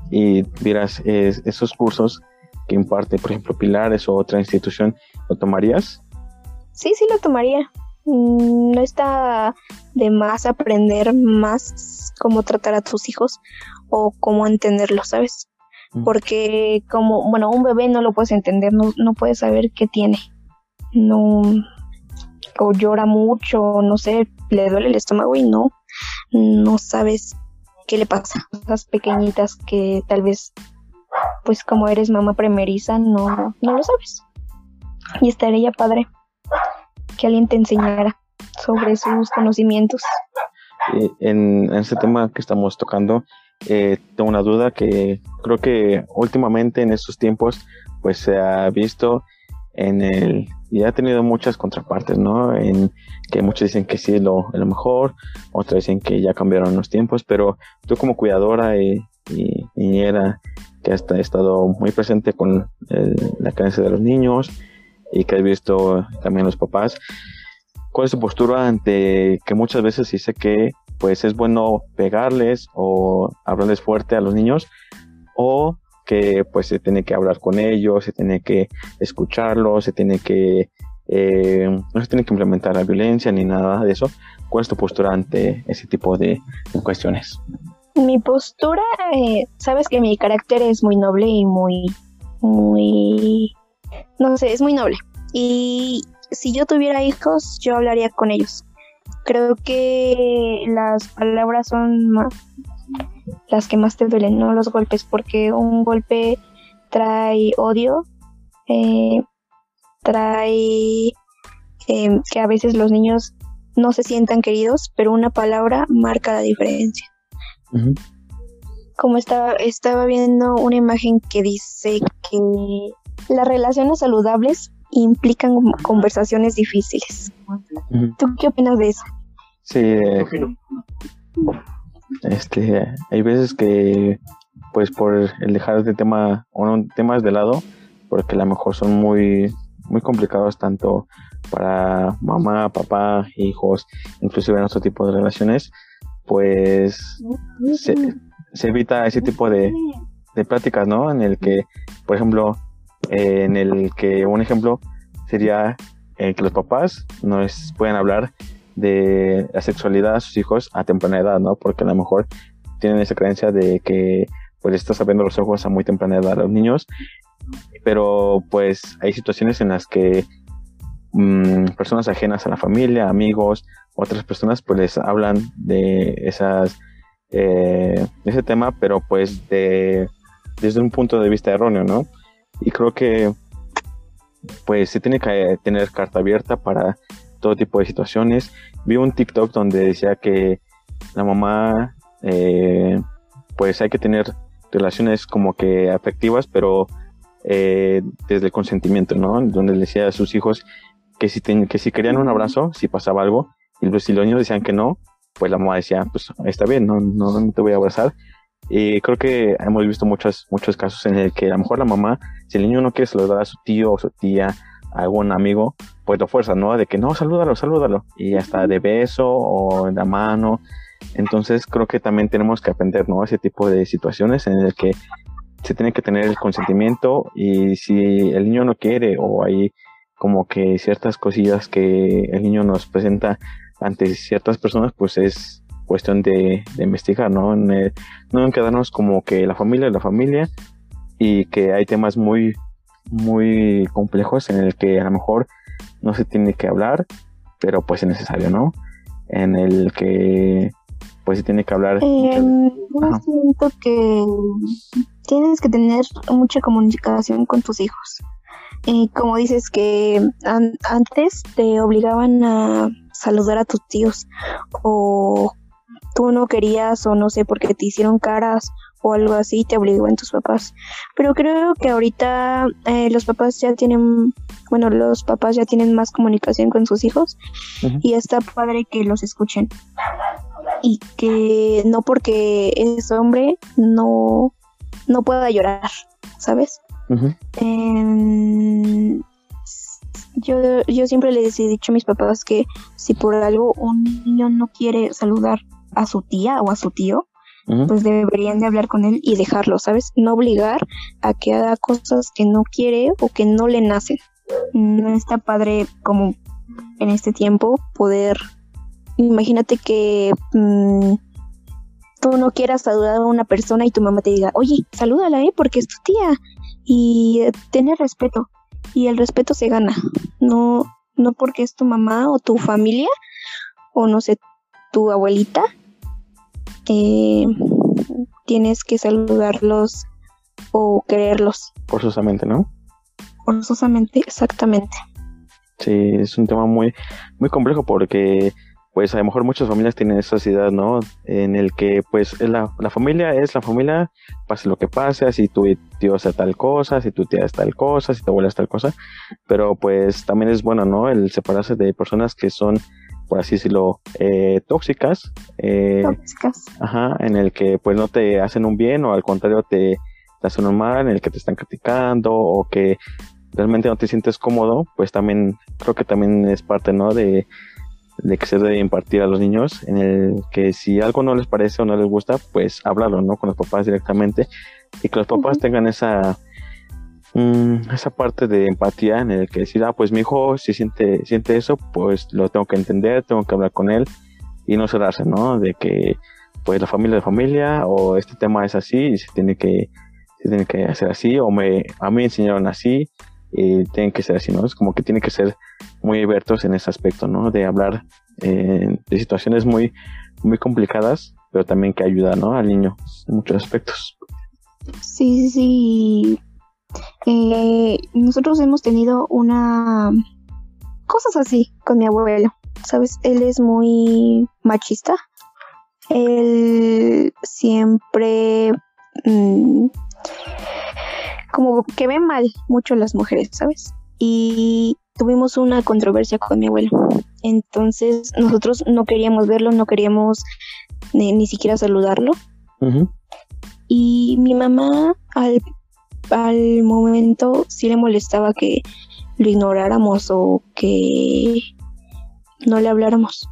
y vieras esos cursos que imparte, por ejemplo, Pilares o otra institución, ¿lo tomarías? Sí, sí lo tomaría. Mm, no está de más aprender más cómo tratar a tus hijos o cómo entenderlos, ¿sabes? porque como, bueno, un bebé no lo puedes entender, no, no puedes saber qué tiene, no, o llora mucho, no sé, le duele el estómago y no, no sabes qué le pasa, esas pequeñitas que tal vez, pues como eres mamá primeriza, no, no lo sabes, y estaría padre que alguien te enseñara sobre sus conocimientos. En, en este tema que estamos tocando, eh, tengo una duda que creo que últimamente en estos tiempos pues se ha visto en el y ha tenido muchas contrapartes, ¿no? En que muchos dicen que sí es lo, mejor, otros dicen que ya cambiaron los tiempos, pero tú como cuidadora y, niñera que has estado muy presente con la creencia de los niños y que has visto también los papás, ¿cuál es tu postura ante que muchas veces dice que pues es bueno pegarles o hablarles fuerte a los niños o que pues se tiene que hablar con ellos, se tiene que escucharlos, se tiene que eh, no se tiene que implementar la violencia ni nada de eso. ¿Cuál es tu postura ante ese tipo de, cuestiones? Mi postura, eh, sabes que mi carácter es muy noble y muy, muy, no sé, es muy noble. Y si yo tuviera hijos, yo hablaría con ellos creo que las palabras son más, las que más te duelen, no los golpes, porque un golpe trae odio, eh, trae em, que a veces los niños no se sientan queridos, pero una palabra marca la diferencia. Como estaba, estaba viendo una imagen que dice que las relaciones saludables implican conversaciones difíciles. ¿Tú qué opinas de eso? Sí, eh, este, hay veces que, pues por el dejar este tema o no, temas de lado, porque a lo mejor son muy, muy complicados tanto para mamá, papá, hijos, inclusive en otro tipo de relaciones, pues se, evita ese tipo de, de pláticas, ¿no? En el que, por ejemplo, en el que un ejemplo sería eh, que los papás no puedan hablar de la sexualidad a sus hijos a temprana edad, ¿no? Porque a lo mejor tienen esa creencia de que pues estás abriendo los ojos a muy temprana edad a los niños, pero pues hay situaciones en las que mm, personas ajenas a la familia, amigos, otras personas pues les hablan de esas eh, ese tema, pero pues de desde un punto de vista erróneo, ¿no? Y creo que pues se tiene que tener carta abierta para todo tipo de situaciones. Vi un TikTok donde decía que la mamá, eh, pues hay que tener relaciones como que afectivas, pero eh, desde el consentimiento, ¿no? Donde decía a sus hijos que si, que si querían un abrazo, si pasaba algo, y pues si los niños decían que no, pues la mamá decía, pues está bien, no, no, te voy a abrazar. Y creo que hemos visto muchos, muchos casos en el que a lo mejor la mamá, si el niño no quiere saludar a su tío o su tía, algún amigo, pues lo fuerza, ¿no? De que no, salúdalo, salúdalo. Y hasta de beso o de la mano. Entonces creo que también tenemos que aprender, ¿no? Ese tipo de situaciones en el que se tiene que tener el consentimiento y si el niño no quiere o hay como que ciertas cosillas que el niño nos presenta ante ciertas personas, pues es cuestión de, investigar, ¿no? En, no en quedarnos como que la familia es la familia y que hay temas muy, muy complejos en el que a lo mejor no se tiene que hablar, pero pues es necesario, ¿no? En el que pues se tiene que hablar. Eh, yo siento que tienes que tener mucha comunicación con tus hijos. Eh, como dices que antes te obligaban a saludar a tus tíos o tú no querías o no sé porque te hicieron caras o algo así te obligaban tus papás. Pero creo que ahorita eh, los papás ya tienen bueno los papás ya tienen más comunicación con sus hijos y está padre que los escuchen. Y que no porque es hombre no no pueda llorar sabes Em, yo, yo siempre les he dicho a mis papás que si por algo un niño no quiere saludar a su tía o a su tío, pues deberían de hablar con él y dejarlo, ¿sabes? No obligar a que haga cosas que no quiere o que no le nacen. No está padre como en este tiempo poder, imagínate que mm, tú no quieras saludar a una persona y tu mamá te diga, oye, salúdala, ¿eh? Porque es tu tía y tener respeto. Y el respeto se gana, no, no porque es tu mamá o tu familia o no sé, tu abuelita. Eh, tienes que saludarlos o quererlos. Forzosamente, ¿no? Forzosamente, exactamente. Sí, es un tema muy, muy complejo porque pues a lo mejor muchas familias tienen esa idea, ¿no? En el que pues la, la familia es la familia, pase lo que pase, si tu tío hace tal cosa, si tu tía es tal cosa, si tu abuela es tal cosa, pero pues también es bueno, ¿no? El separarse de personas que son, por así decirlo, eh, tóxicas. Eh, tóxicas. Ajá, en el que pues no te hacen un bien o al contrario te, te hacen un mal, en el que te están criticando o que realmente no te sientes cómodo, pues también creo que también es parte, ¿no? De de que se debe impartir a los niños, en el que si algo no les parece o no les gusta, pues hablarlo, ¿no? Con los papás directamente y que los papás tengan esa mm, esa parte de empatía en el que decir, ah, pues mi hijo si siente siente eso, pues lo tengo que entender, tengo que hablar con él y no cerrarse, ¿no? De que pues la familia de familia o este tema es así y se tiene que se tiene que hacer así o me a mí me enseñaron así y tienen que ser así, ¿no? Es como que tiene que ser muy abiertos en ese aspecto, ¿no? De hablar eh, de situaciones muy, muy complicadas, pero también que ayuda, ¿no? Al niño en muchos aspectos. Sí, sí. Eh, nosotros hemos tenido una... cosas así con mi abuelo, ¿sabes? Él es muy machista. Él siempre... Mm, como que ve mal mucho las mujeres, ¿sabes? Y tuvimos una controversia con mi abuelo. Entonces nosotros no queríamos verlo, no queríamos ni, siquiera saludarlo. Y mi mamá al, al momento sí le molestaba que lo ignoráramos o que no le habláramos.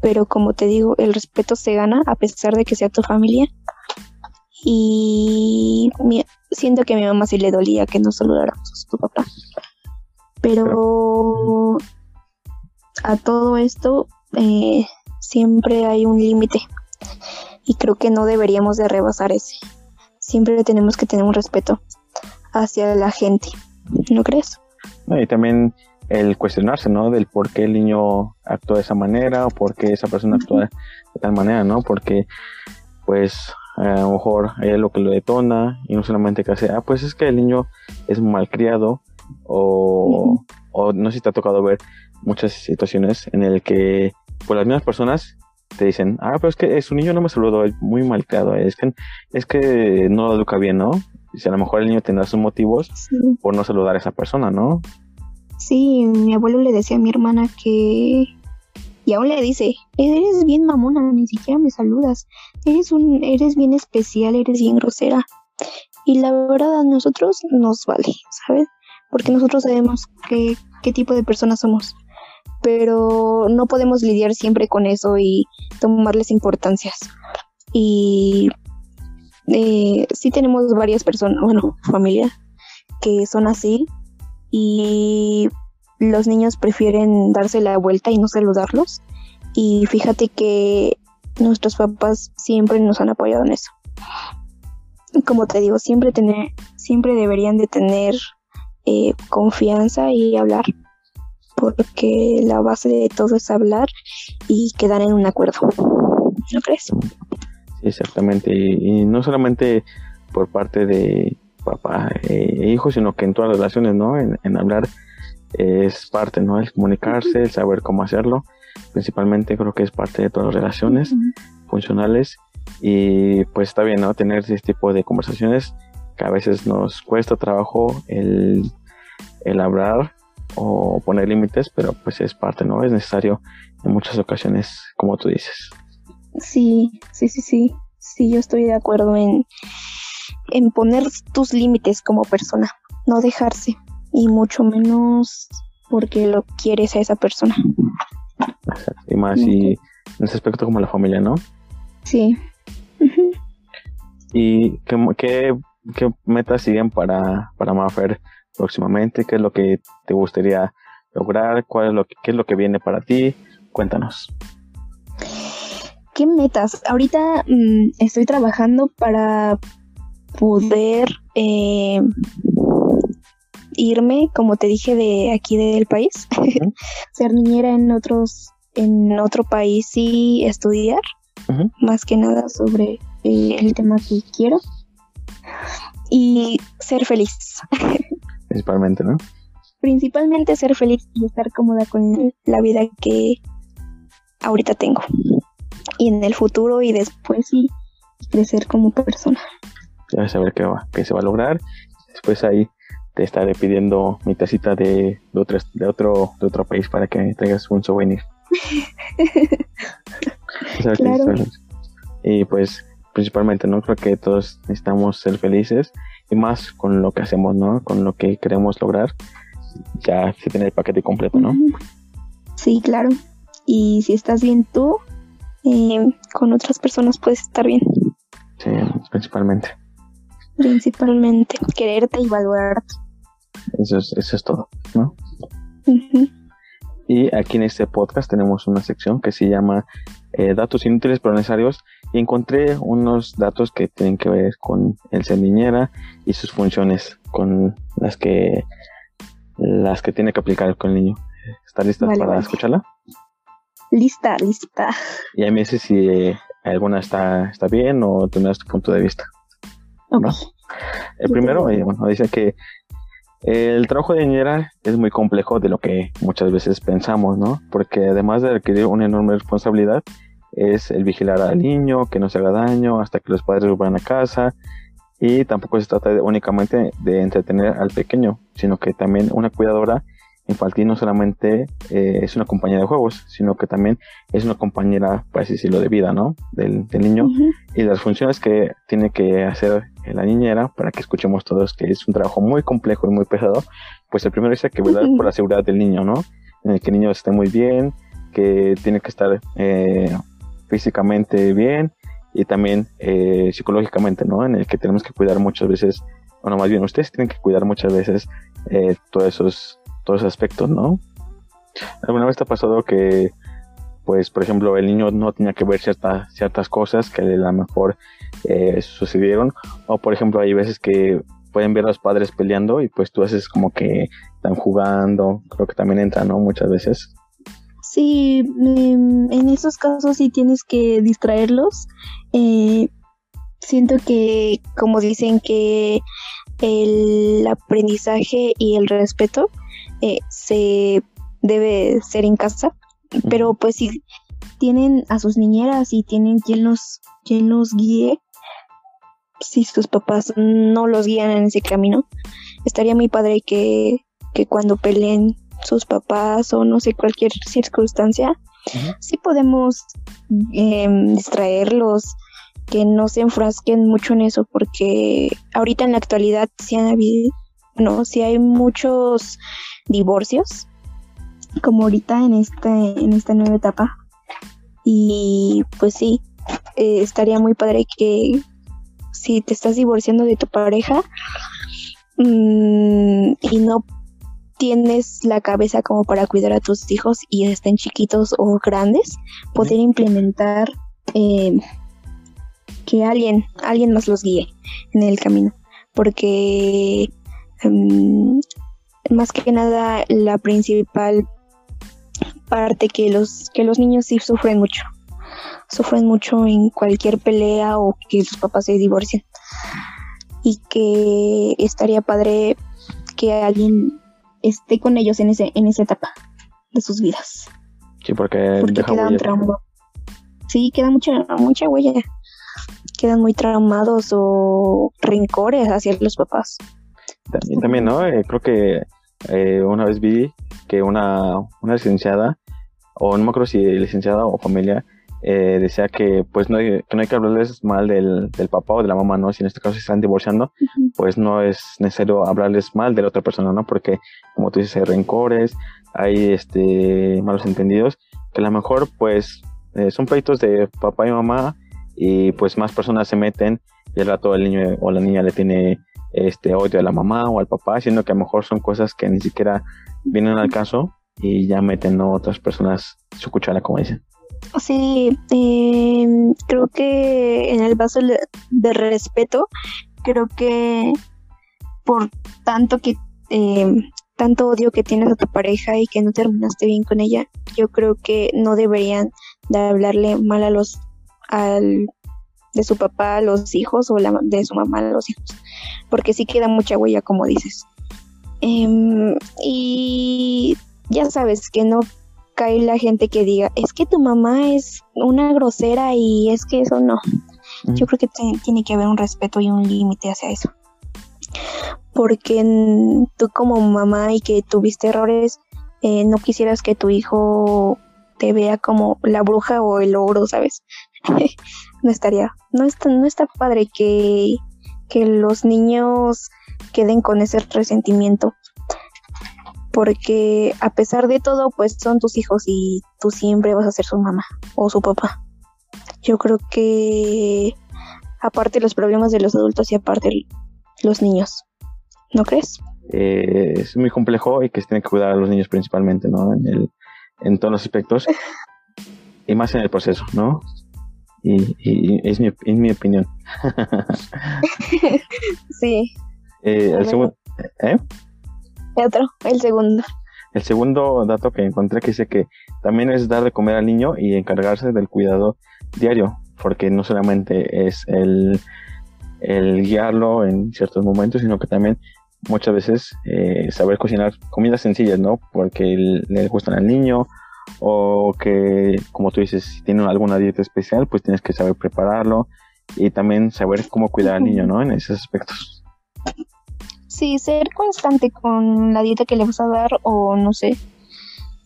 Pero como te digo, el respeto se gana a pesar de que sea tu familia. Y siento que a mi mamá sí le dolía que no saludáramos a su papá. Pero a todo esto eh, siempre hay un límite y creo que no deberíamos de rebasar ese. Siempre tenemos que tener un respeto hacia la gente, ¿no crees? Y también el cuestionarse, ¿no? Del por qué el niño actúa de esa manera o por qué esa persona actúa de tal manera, ¿no? Porque, pues, a lo mejor hay lo que lo detona y no solamente que hace, ah, pues es que el niño es malcriado o, o no sé si te ha tocado ver muchas situaciones en el que pues las mismas personas te dicen, ah, pero es que su niño no me saludó, es muy malcriado, es que, es que no lo educa bien, ¿no? Y si a lo mejor el niño tendrá sus motivos por no saludar a esa persona, ¿no? Sí, mi abuelo le decía a mi hermana que y aún le dice, eres bien mamona, ni siquiera me saludas, eres un, eres bien especial, eres bien grosera. Y la verdad a nosotros nos vale, ¿sabes? Porque nosotros sabemos qué, qué tipo de personas somos. Pero no podemos lidiar siempre con eso y tomarles importancias. Y eh, sí tenemos varias personas, bueno, familia, que son así. Y los niños prefieren darse la vuelta y no saludarlos. Y fíjate que nuestros papás siempre nos han apoyado en eso. Como te digo, siempre tener, siempre deberían de tener eh, confianza y hablar, porque la base de todo es hablar y quedar en un acuerdo. ¿No crees? Exactamente. Y, no solamente por parte de papá e hijo, sino que en todas las relaciones, ¿no? En, hablar es parte, ¿no? El comunicarse, el saber cómo hacerlo. Principalmente creo que es parte de todas las relaciones funcionales. Y pues está bien, ¿no? Tener ese tipo de conversaciones que a veces nos cuesta trabajo el, el hablar o poner límites, pero pues es parte, ¿no? Es necesario en muchas ocasiones, como tú dices. Sí, sí, sí, sí. Sí, yo estoy de acuerdo en, en poner tus límites como persona, no dejarse, y mucho menos porque lo quieres a esa persona. Y más y en ese aspecto como la familia, ¿no? Sí. ¿Y qué, qué, metas siguen para, para Mafer próximamente? ¿Qué es lo que te gustaría lograr? ¿Cuál es lo que, ¿Qué es lo que viene para ti? Cuéntanos. ¿Qué metas? Ahorita mm, estoy trabajando para poder eh, irme, como te dije, de aquí del país, ser niñera en otros, en otro país y estudiar, más que nada sobre eh, el tema que quiero y ser feliz. Principalmente, ¿no? Principalmente ser feliz y estar cómoda con la vida que ahorita tengo. Y en el futuro y después sí crecer como persona. Ya saber qué, va, qué se va a lograr. Después ahí te estaré pidiendo mi tacita de, de, otro, de, otro, de otro país para que traigas un souvenir. claro. Y pues principalmente, ¿no? Creo que todos necesitamos ser felices y más con lo que hacemos, ¿no? Con lo que queremos lograr. Ya que tener el paquete completo, ¿no? Sí, claro. Y si estás bien tú, eh, con otras personas puedes estar bien. Sí, principalmente. Principalmente, quererte y valorarte. Eso es, eso es todo, ¿no? Y aquí en este podcast tenemos una sección que se llama eh, Datos inútiles pero necesarios y encontré unos datos que tienen que ver con el ser niñera y sus funciones con las que las que tiene que aplicar con el niño. ¿Estás lista para escucharla? Lista, lista. Y a mí dice si alguna está, está bien o tienes tu punto de vista. El primero, eh, bueno, dice que el trabajo de niñera es muy complejo de lo que muchas veces pensamos, ¿no? Porque además de requerir una enorme responsabilidad, es el vigilar al niño, que no se haga daño hasta que los padres vuelvan a casa. Y tampoco se trata únicamente de entretener al pequeño, sino que también una cuidadora infantil no solamente eh, es una compañera de juegos, sino que también es una compañera, por así decirlo, de vida, ¿no? Del, niño. Y las funciones que tiene que hacer la niñera, para que escuchemos todos que es un trabajo muy complejo y muy pesado, pues el primero dice que velar por la seguridad del niño, ¿no? En el que el niño esté muy bien, que tiene que estar eh, físicamente bien y también eh, psicológicamente, ¿no? En el que tenemos que cuidar muchas veces, bueno, más bien ustedes tienen que cuidar muchas veces eh, todos esos todos esos aspectos, ¿no? ¿Alguna vez te ha pasado que, pues, por ejemplo, el niño no tenía que ver ciertas ciertas cosas que a lo mejor eh, sucedieron? O, por ejemplo, hay veces que pueden ver a los padres peleando y pues tú haces como que están jugando, creo que también entra, ¿no? Muchas veces. Sí, em, en esos casos sí tienes que distraerlos. Eh, siento que, como dicen que el aprendizaje y el respeto eh, se debe ser en casa, pero pues si tienen a sus niñeras y tienen quien los, quien los guíe, si sus papás no los guían en ese camino, estaría muy padre que, que cuando peleen sus papás o no sé, cualquier circunstancia, sí podemos em, distraerlos, que no se enfrasquen mucho en eso, porque ahorita en la actualidad sí han habido, no, sí hay muchos divorcios, como ahorita en, este, en esta nueva etapa. Y pues sí, eh, estaría muy padre que si te estás divorciando de tu pareja mm, y no tienes la cabeza como para cuidar a tus hijos y estén chiquitos o grandes, poder implementar eh, que alguien, alguien más los guíe en el camino. Porque em, más que nada la principal parte que los, que los niños sí sufren mucho. Sufren mucho en cualquier pelea o que sus papás se divorcien. Y que estaría padre que alguien esté con ellos en ese en esa etapa de sus vidas. Sí, porque, quedan traumados. Sí, queda mucha mucha huella. Quedan muy traumados o rencores hacia los papás. También, también ¿no? Eh, creo que eh, una vez vi que una, una licenciada, o no me acuerdo si licenciada o familia, eh, decía que pues no hay, que no hay que hablarles mal del, del, papá o de la mamá, ¿no? Si en este caso se están divorciando, pues no es necesario hablarles mal de la otra persona, ¿no? Porque como tú dices, hay rencores, hay este malos entendidos, que a lo mejor pues eh, son pleitos de papá y mamá y pues más personas se meten y al rato el niño o la niña le tiene este odio a la mamá o al papá, siendo que a lo mejor son cosas que ni siquiera vienen al caso y ya meten otras personas su cuchara, como dicen. Sí, em, creo que en el vaso de respeto, creo que por tanto que eh, tanto odio que tienes a tu pareja y que no terminaste bien con ella, yo creo que no deberían de hablarle mal a los al de su papá a los hijos o la, de su mamá a los hijos, porque sí queda mucha huella como dices. Em, y ya sabes que no cae la gente que diga, es que tu mamá es una grosera y es que eso no. Yo creo que tiene que haber un respeto y un límite hacia eso. Porque tú como mamá y que tuviste errores, eh, no quisieras que tu hijo te vea como la bruja o el oro, ¿sabes? no estaría, no está, no está padre que, que los niños queden con ese resentimiento porque a pesar de todo, pues son tus hijos y tú siempre vas a ser su mamá o su papá. Yo creo que aparte los problemas de los adultos y aparte los niños, ¿no crees? Eh, es muy complejo y que se tiene que cuidar a los niños principalmente, ¿no? En, el, en todos los aspectos y más en el proceso, ¿no? Y, es mi, mi opinión. sí. Eh, el segundo, ¿eh? otro, el segundo. El segundo dato que encontré que dice que también es dar de comer al niño y encargarse del cuidado diario, porque no solamente es el, el guiarlo en ciertos momentos, sino que también muchas veces eh, saber cocinar comidas sencillas, ¿no? Porque le gustan al niño o que, como tú dices, si tiene alguna dieta especial, pues tienes que saber prepararlo y también saber cómo cuidar al niño, ¿no? En esos aspectos. Sí, ser constante con la dieta que le vas a dar o no sé.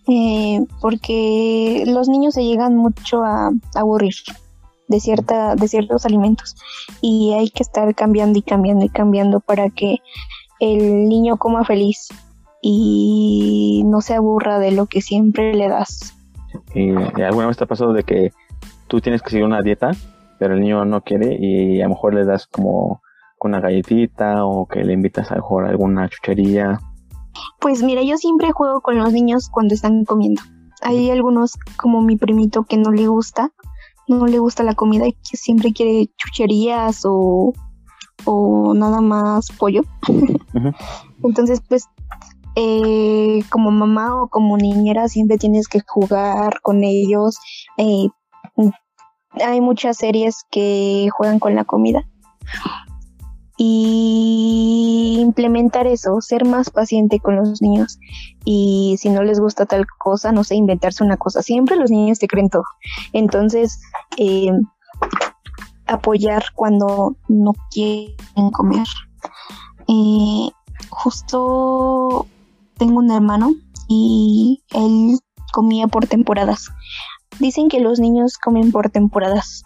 Eh, porque los niños se llegan mucho a, aburrir de cierta de ciertos alimentos y hay que estar cambiando y cambiando y cambiando para que el niño coma feliz y no se aburra de lo que siempre le das. ¿Y alguna vez te ha pasado de que tú tienes que seguir una dieta, pero el niño no quiere y a lo mejor le das como una galletita o que le invitas a jugar alguna chuchería? Pues mira, yo siempre juego con los niños cuando están comiendo. Hay algunos como mi primito que no le gusta, no le gusta la comida y que siempre quiere chucherías o, o nada más pollo. Entonces, pues eh, como mamá o como niñera siempre tienes que jugar con ellos. Eh, hay muchas series que juegan con la comida y implementar eso, ser más paciente con los niños y si no les gusta tal cosa, no sé, inventarse una cosa. Siempre los niños te creen todo. Entonces, eh, apoyar cuando no quieren comer. Justo tengo un hermano y él comía por temporadas. Dicen que los niños comen por temporadas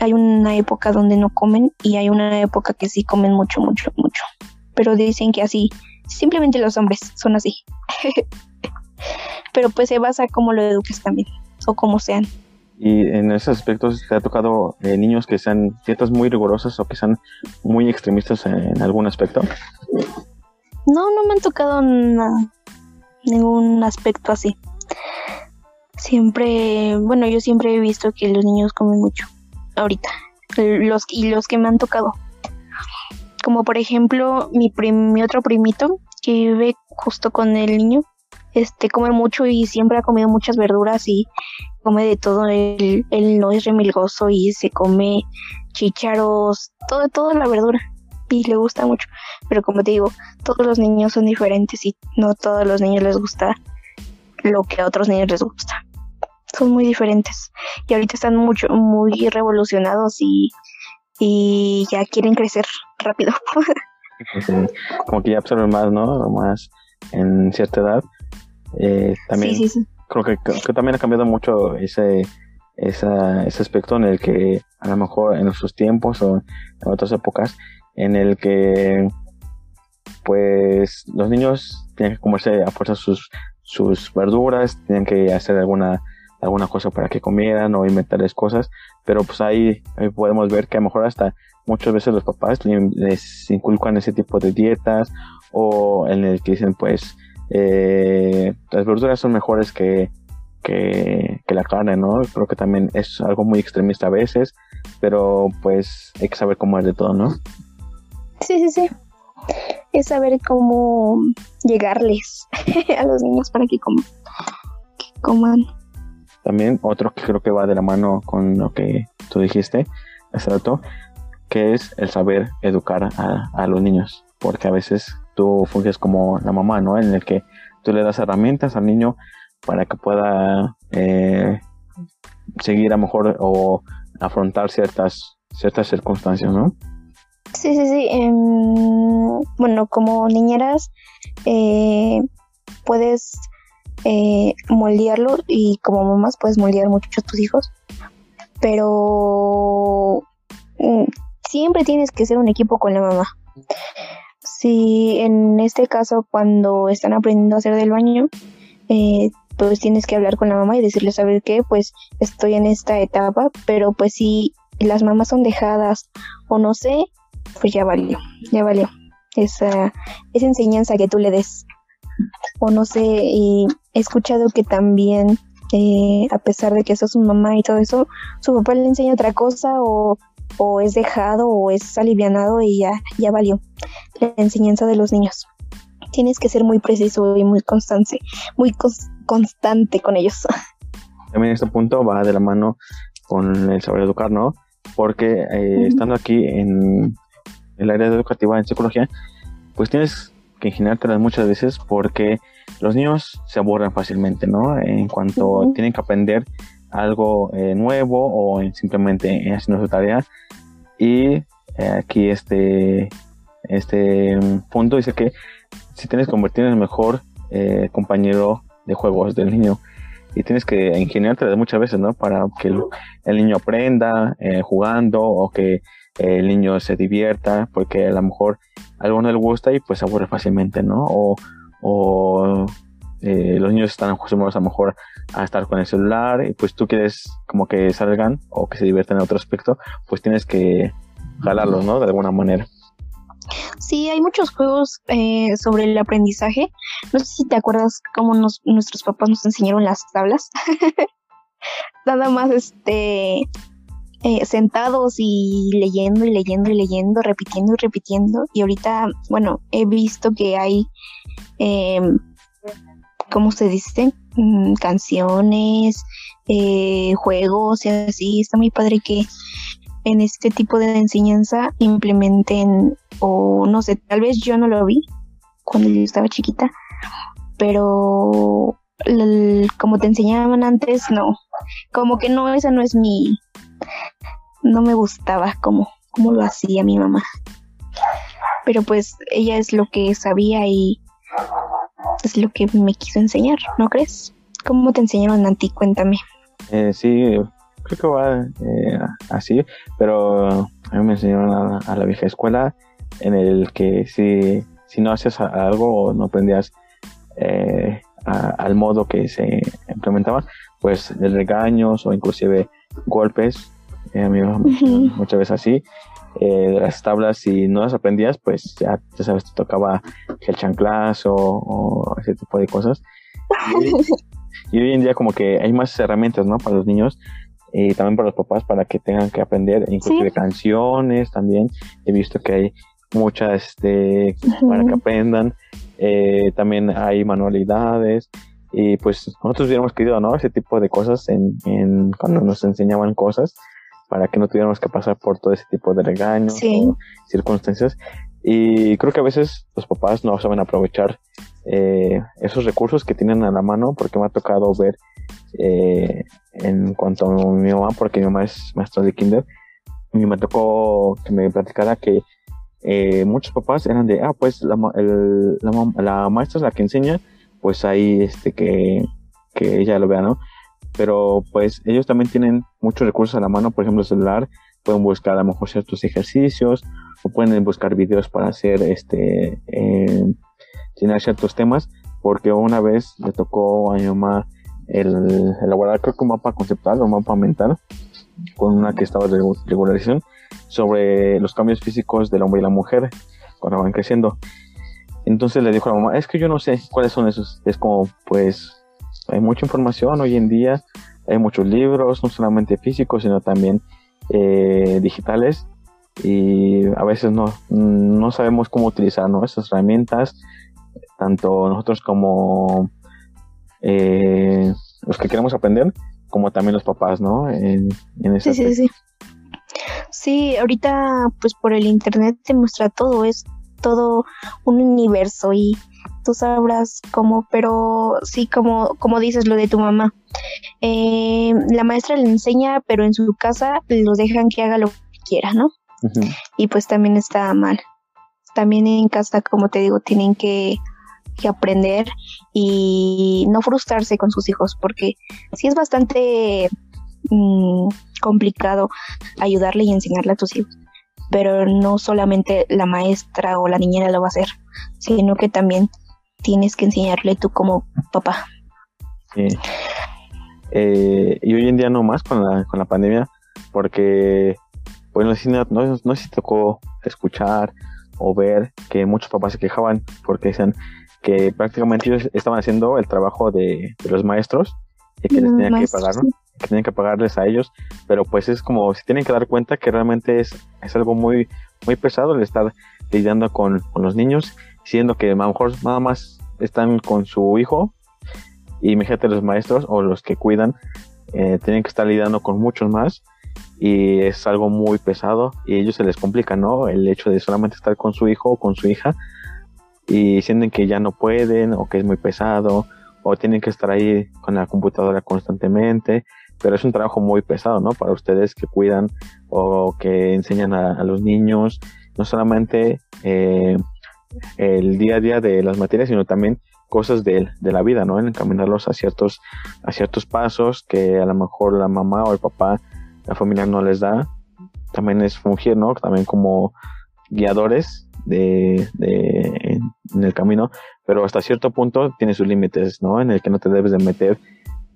hay una época donde no comen y hay una época que sí comen mucho, mucho, mucho. Pero dicen que así, simplemente los hombres son así. Pero pues se basa cómo lo eduques también, o como sean. Y en esos aspectos te ha tocado eh, niños que sean dietas muy rigurosas o que sean muy extremistas en algún aspecto. No, no me han tocado ningún aspecto así. Siempre, bueno, yo siempre he visto que los niños comen mucho ahorita, los y los que me han tocado. Como por ejemplo, mi, mi otro primito que vive justo con el niño, este come mucho y siempre ha comido muchas verduras y come de todo. Él, él no es remilgoso y se come chicharos, todo, toda la verdura y le gusta mucho. Pero como te digo, todos los niños son diferentes y no todos los niños les gusta lo que a otros niños les gusta. Son muy diferentes y ahorita están mucho, muy revolucionados y, y ya quieren crecer rápido. como que ya absorben más, ¿no? Más en cierta edad. Eh, también creo que, que, también ha cambiado mucho ese, esa, ese aspecto en el que a lo mejor en nuestros tiempos o en otras épocas en el que pues los niños tienen que comerse a fuerza sus, sus verduras, tienen que hacer alguna, alguna cosa para que comieran o inventarles cosas, pero pues ahí, podemos ver que a lo mejor hasta muchas veces los papás les inculcan ese tipo de dietas o en el que dicen pues eh, las verduras son mejores que, que, la carne, ¿no? Creo que también es algo muy extremista a veces, pero pues hay que saber cómo es de todo, ¿no? Sí, sí, sí. Es saber cómo llegarles a los niños para que, coman. También otro que creo que va de la mano con lo que tú dijiste hace rato, que es el saber educar a, los niños. Porque a veces tú funges como la mamá, ¿no? En el que tú le das herramientas al niño para que pueda eh, seguir a mejor o afrontar ciertas, ciertas circunstancias, ¿no? Sí, sí, sí. Em, bueno, como niñeras eh, puedes eh, moldearlo y como mamás puedes moldear mucho a tus hijos, pero mm, siempre tienes que ser un equipo con la mamá. Si en este caso cuando están aprendiendo a hacer del baño, eh, pues tienes que hablar con la mamá y decirle, ¿saber qué? Pues estoy en esta etapa, pero pues si las mamás son dejadas o no sé, pues ya valió, ya valió esa, esa enseñanza que tú le des. O no sé, y he escuchado que también, eh, a pesar de que sos su mamá y todo eso, su papá le enseña otra cosa o, o es dejado o es alivianado y ya, ya valió la enseñanza de los niños. Tienes que ser muy preciso y muy constante, muy constante con ellos. También este punto va de la mano con el saber educar, ¿no? Porque eh, estando aquí en, el área educativa en psicología, pues tienes que ingeniártelas muchas veces porque los niños se aburren fácilmente, ¿no? En cuanto tienen que aprender algo eh, nuevo o simplemente haciendo su tarea. Y eh, aquí este, este punto dice que si tienes que convertir en el mejor eh, compañero de juegos del niño y tienes que ingeniártelas muchas veces, ¿no? Para que el, el niño aprenda jugando o que el niño se divierta, porque a lo mejor algo no le gusta y pues se aburre fácilmente, ¿no? O, o eh, los niños están acostumbrados a lo mejor a estar con el celular y pues tú quieres como que salgan o que se diviertan en otro aspecto, pues tienes que jalarlos, ¿no? De alguna manera. Sí, hay muchos juegos eh, sobre el aprendizaje. No sé si te acuerdas cómo nuestros papás nos enseñaron las tablas. Nada más, este, eh, sentados y leyendo y leyendo y leyendo, repitiendo y repitiendo. Y ahorita, bueno, he visto que hay, eh, ¿cómo se dice? Mm, canciones, eh, juegos y así. Está muy padre que en este tipo de enseñanza implementen, o no sé, tal vez yo no lo vi cuando yo estaba chiquita, pero como te enseñaban antes, no. Como que no, esa no es mi, no me gustaba como, como lo hacía mi mamá. Pero pues ella es lo que sabía y es lo que me quiso enseñar, ¿no crees? ¿Cómo te enseñaron a ti? Cuéntame. Eh, sí, creo que va eh, así, pero a mí me enseñaron a, la vieja escuela en el que si, si no hacías algo o no aprendías eh, al modo que se implementaba, pues de regaños o inclusive golpes eh, muchas veces así. eh, las tablas, si no las aprendías, pues ya, ya sabes, te tocaba el chanclazo o, ese tipo de cosas. Y, hoy en día como que hay más herramientas, ¿no? Para los niños y también para los papás para que tengan que aprender, inclusive canciones también. He visto que hay muchas este, para que aprendan. Eh, también hay manualidades y pues nosotros hubiéramos querido, ¿no? Ese tipo de cosas en, en cuando nos enseñaban cosas para que no tuviéramos que pasar por todo ese tipo de regaños o circunstancias. Y creo que a veces los papás no saben aprovechar eh, esos recursos que tienen a la mano, porque me ha tocado ver eh, en cuanto a mi mamá, porque mi mamá es maestra de kinder, y me tocó que me platicara que eh, muchos papás eran de, ah, pues la, la, maestra es la que enseña, pues ahí este que, que ella lo vea, ¿no? pero pues ellos también tienen muchos recursos a la mano, por ejemplo el celular, pueden buscar a lo mejor ciertos ejercicios o pueden buscar videos para hacer este, eh, ciertos temas, porque una vez le tocó a mi mamá el, elaborar creo que un mapa conceptual o un mapa mental con una que estaba de regularización sobre los cambios físicos del hombre y la mujer cuando van creciendo. Entonces le dijo a la mamá, es que yo no sé cuáles son esos. Es como, pues, hay mucha información hoy en día, hay muchos libros, no solamente físicos, sino también eh, digitales y a veces no, no sabemos cómo utilizar esas herramientas, tanto nosotros como eh, los que queremos aprender, como también los papás, ¿no? En, sí, sí, sí. Sí, ahorita pues por el internet te muestra todo, es todo un universo y tú sabrás cómo, pero sí, como, como dices lo de tu mamá. Eh, la maestra le enseña, pero en su casa los dejan que haga lo que quiera, ¿no? Y pues también está mal. También en casa, como te digo, tienen que, aprender y no frustrarse con sus hijos, porque sí es bastante mm, complicado ayudarle y enseñarle a tus hijos pero no solamente la maestra o la niñera lo va a hacer, sino que también tienes que enseñarle tú como papá. Sí. Eh, y hoy en día no más con la, con la pandemia, porque, bueno, no, no, no sé si tocó escuchar o ver que muchos papás se quejaban porque decían que prácticamente ellos estaban haciendo el trabajo de, los maestros y que les tenían que pagar, que tenían que pagarles a ellos, pero pues es como se tienen que dar cuenta que realmente es, es algo muy, muy pesado el estar lidiando con, con los niños, siendo que a lo mejor nada más están con su hijo y imagínate los maestros o los que cuidan eh, tienen que estar lidiando con muchos más y es algo muy pesado y ellos se les complica, ¿no? El hecho de solamente estar con su hijo o con su hija y sienten que ya no pueden o que es muy pesado o tienen que estar ahí con la computadora constantemente, pero es un trabajo muy pesado, ¿no? Para ustedes que cuidan o que enseñan a, los niños, no solamente eh, el día a día de las materias, sino también cosas de, la vida, ¿no? En encaminarlos a ciertos, a ciertos pasos que a lo mejor la mamá o el papá, la familia no les da. También es fungir, ¿no? También como guiadores de, de, en el camino, pero hasta cierto punto tiene sus límites, ¿no? En el que no te debes de meter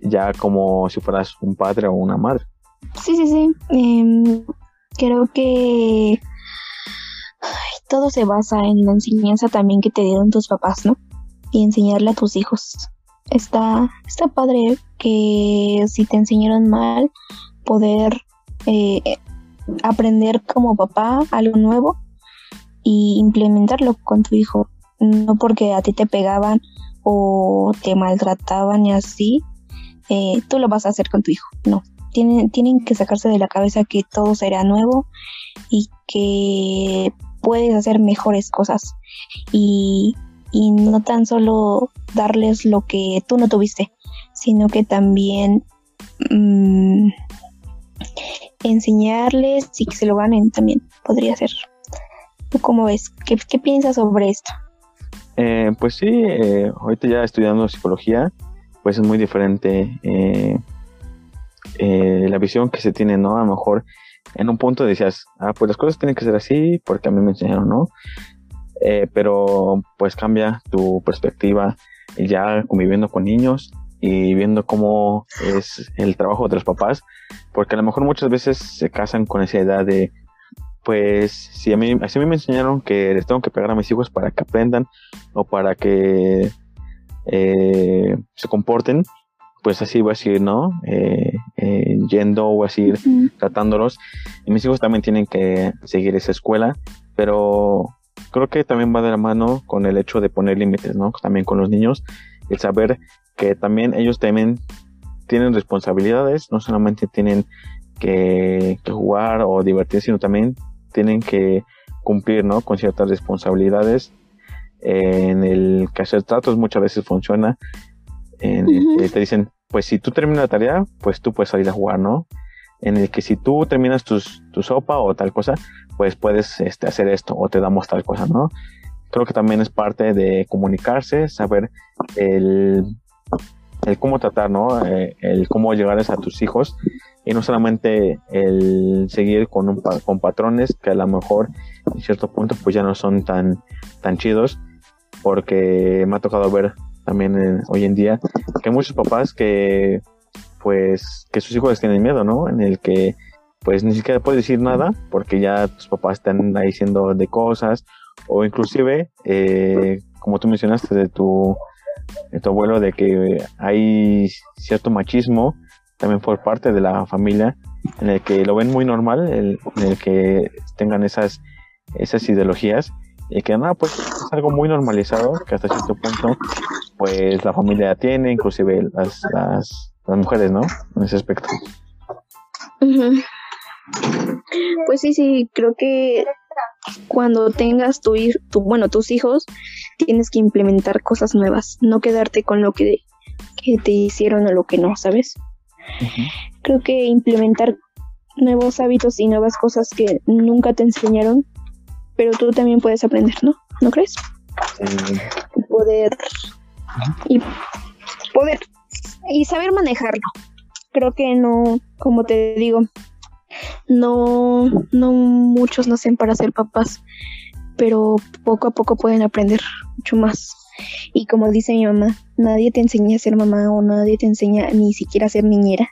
ya como si fueras un padre o una madre. Sí, sí, sí. Em, creo que todo se basa en la enseñanza también que te dieron tus papás, ¿no? Y enseñarle a tus hijos. Está, está padre que si te enseñaron mal, poder eh, aprender como papá algo nuevo y implementarlo con tu hijo. No porque a ti te pegaban o te maltrataban y así, eh, tú lo vas a hacer con tu hijo. No, tienen, tienen que sacarse de la cabeza que todo será nuevo y que puedes hacer mejores cosas y, no tan solo darles lo que tú no tuviste, sino que también mm, enseñarles y que se lo ganen también podría ser. ¿Tú cómo ves? ¿Qué, piensas sobre esto? Eh, pues sí, eh, ahorita ya estudiando psicología, pues es muy diferente eh, la visión que se tiene, ¿no? A lo mejor en un punto decías, ah, pues las cosas tienen que ser así porque a mí me enseñaron, ¿no? Eh, pero pues cambia tu perspectiva ya conviviendo con niños y viendo cómo es el trabajo de los papás, porque a lo mejor muchas veces se casan con esa edad de, pues si a mí, así a mí me enseñaron que les tengo que pegar a mis hijos para que aprendan o para que eh, se comporten, pues así voy a seguir, ¿no? Eh, eh, yendo, voy a seguir tratándolos. Y mis hijos también tienen que seguir esa escuela, pero creo que también va de la mano con el hecho de poner límites, ¿no? También con los niños, el saber que también ellos también tienen responsabilidades, no solamente tienen que, que jugar o divertirse, sino también tienen que cumplir, ¿no? Con ciertas responsabilidades. En el que hacer tratos muchas veces funciona. En el que te dicen, pues si tú terminas la tarea, pues tú puedes salir a jugar, ¿no? En el que si tú terminas tus, tu sopa o tal cosa, pues puedes este, hacer esto o te damos tal cosa, ¿no? Creo que también es parte de comunicarse, saber el, el cómo tratar, ¿no? Eh, el cómo llegarles a tus hijos y no solamente el seguir con, un, con patrones que a lo mejor en cierto punto pues ya no son tan, tan chidos porque me ha tocado ver también hoy en día que hay muchos papás que pues que sus hijos tienen miedo, ¿no? En el que pues ni siquiera puedes decir nada porque ya tus papás están ahí diciendo de cosas o inclusive eh, como tú mencionaste de tu, de tu abuelo de que hay cierto machismo también por parte de la familia, en el que lo ven muy normal, en el que tengan esas, esas ideologías, y que nada, pues es algo muy normalizado, que hasta cierto punto, pues la familia tiene, inclusive las, las, mujeres, ¿no? En ese aspecto. Pues sí, sí, creo que cuando tengas tu, tu, bueno, tus hijos, tienes que implementar cosas nuevas, no quedarte con lo que, que te hicieron o lo que no, ¿sabes? Creo que implementar nuevos hábitos y nuevas cosas que nunca te enseñaron, pero tú también puedes aprender, ¿no? ¿No crees? Poder y poder y saber manejarlo. Creo que no, como te digo, no, no muchos nacen para ser papás, pero poco a poco pueden aprender mucho más. Y como dice mi mamá, nadie te enseña a ser mamá o nadie te enseña ni siquiera a ser niñera.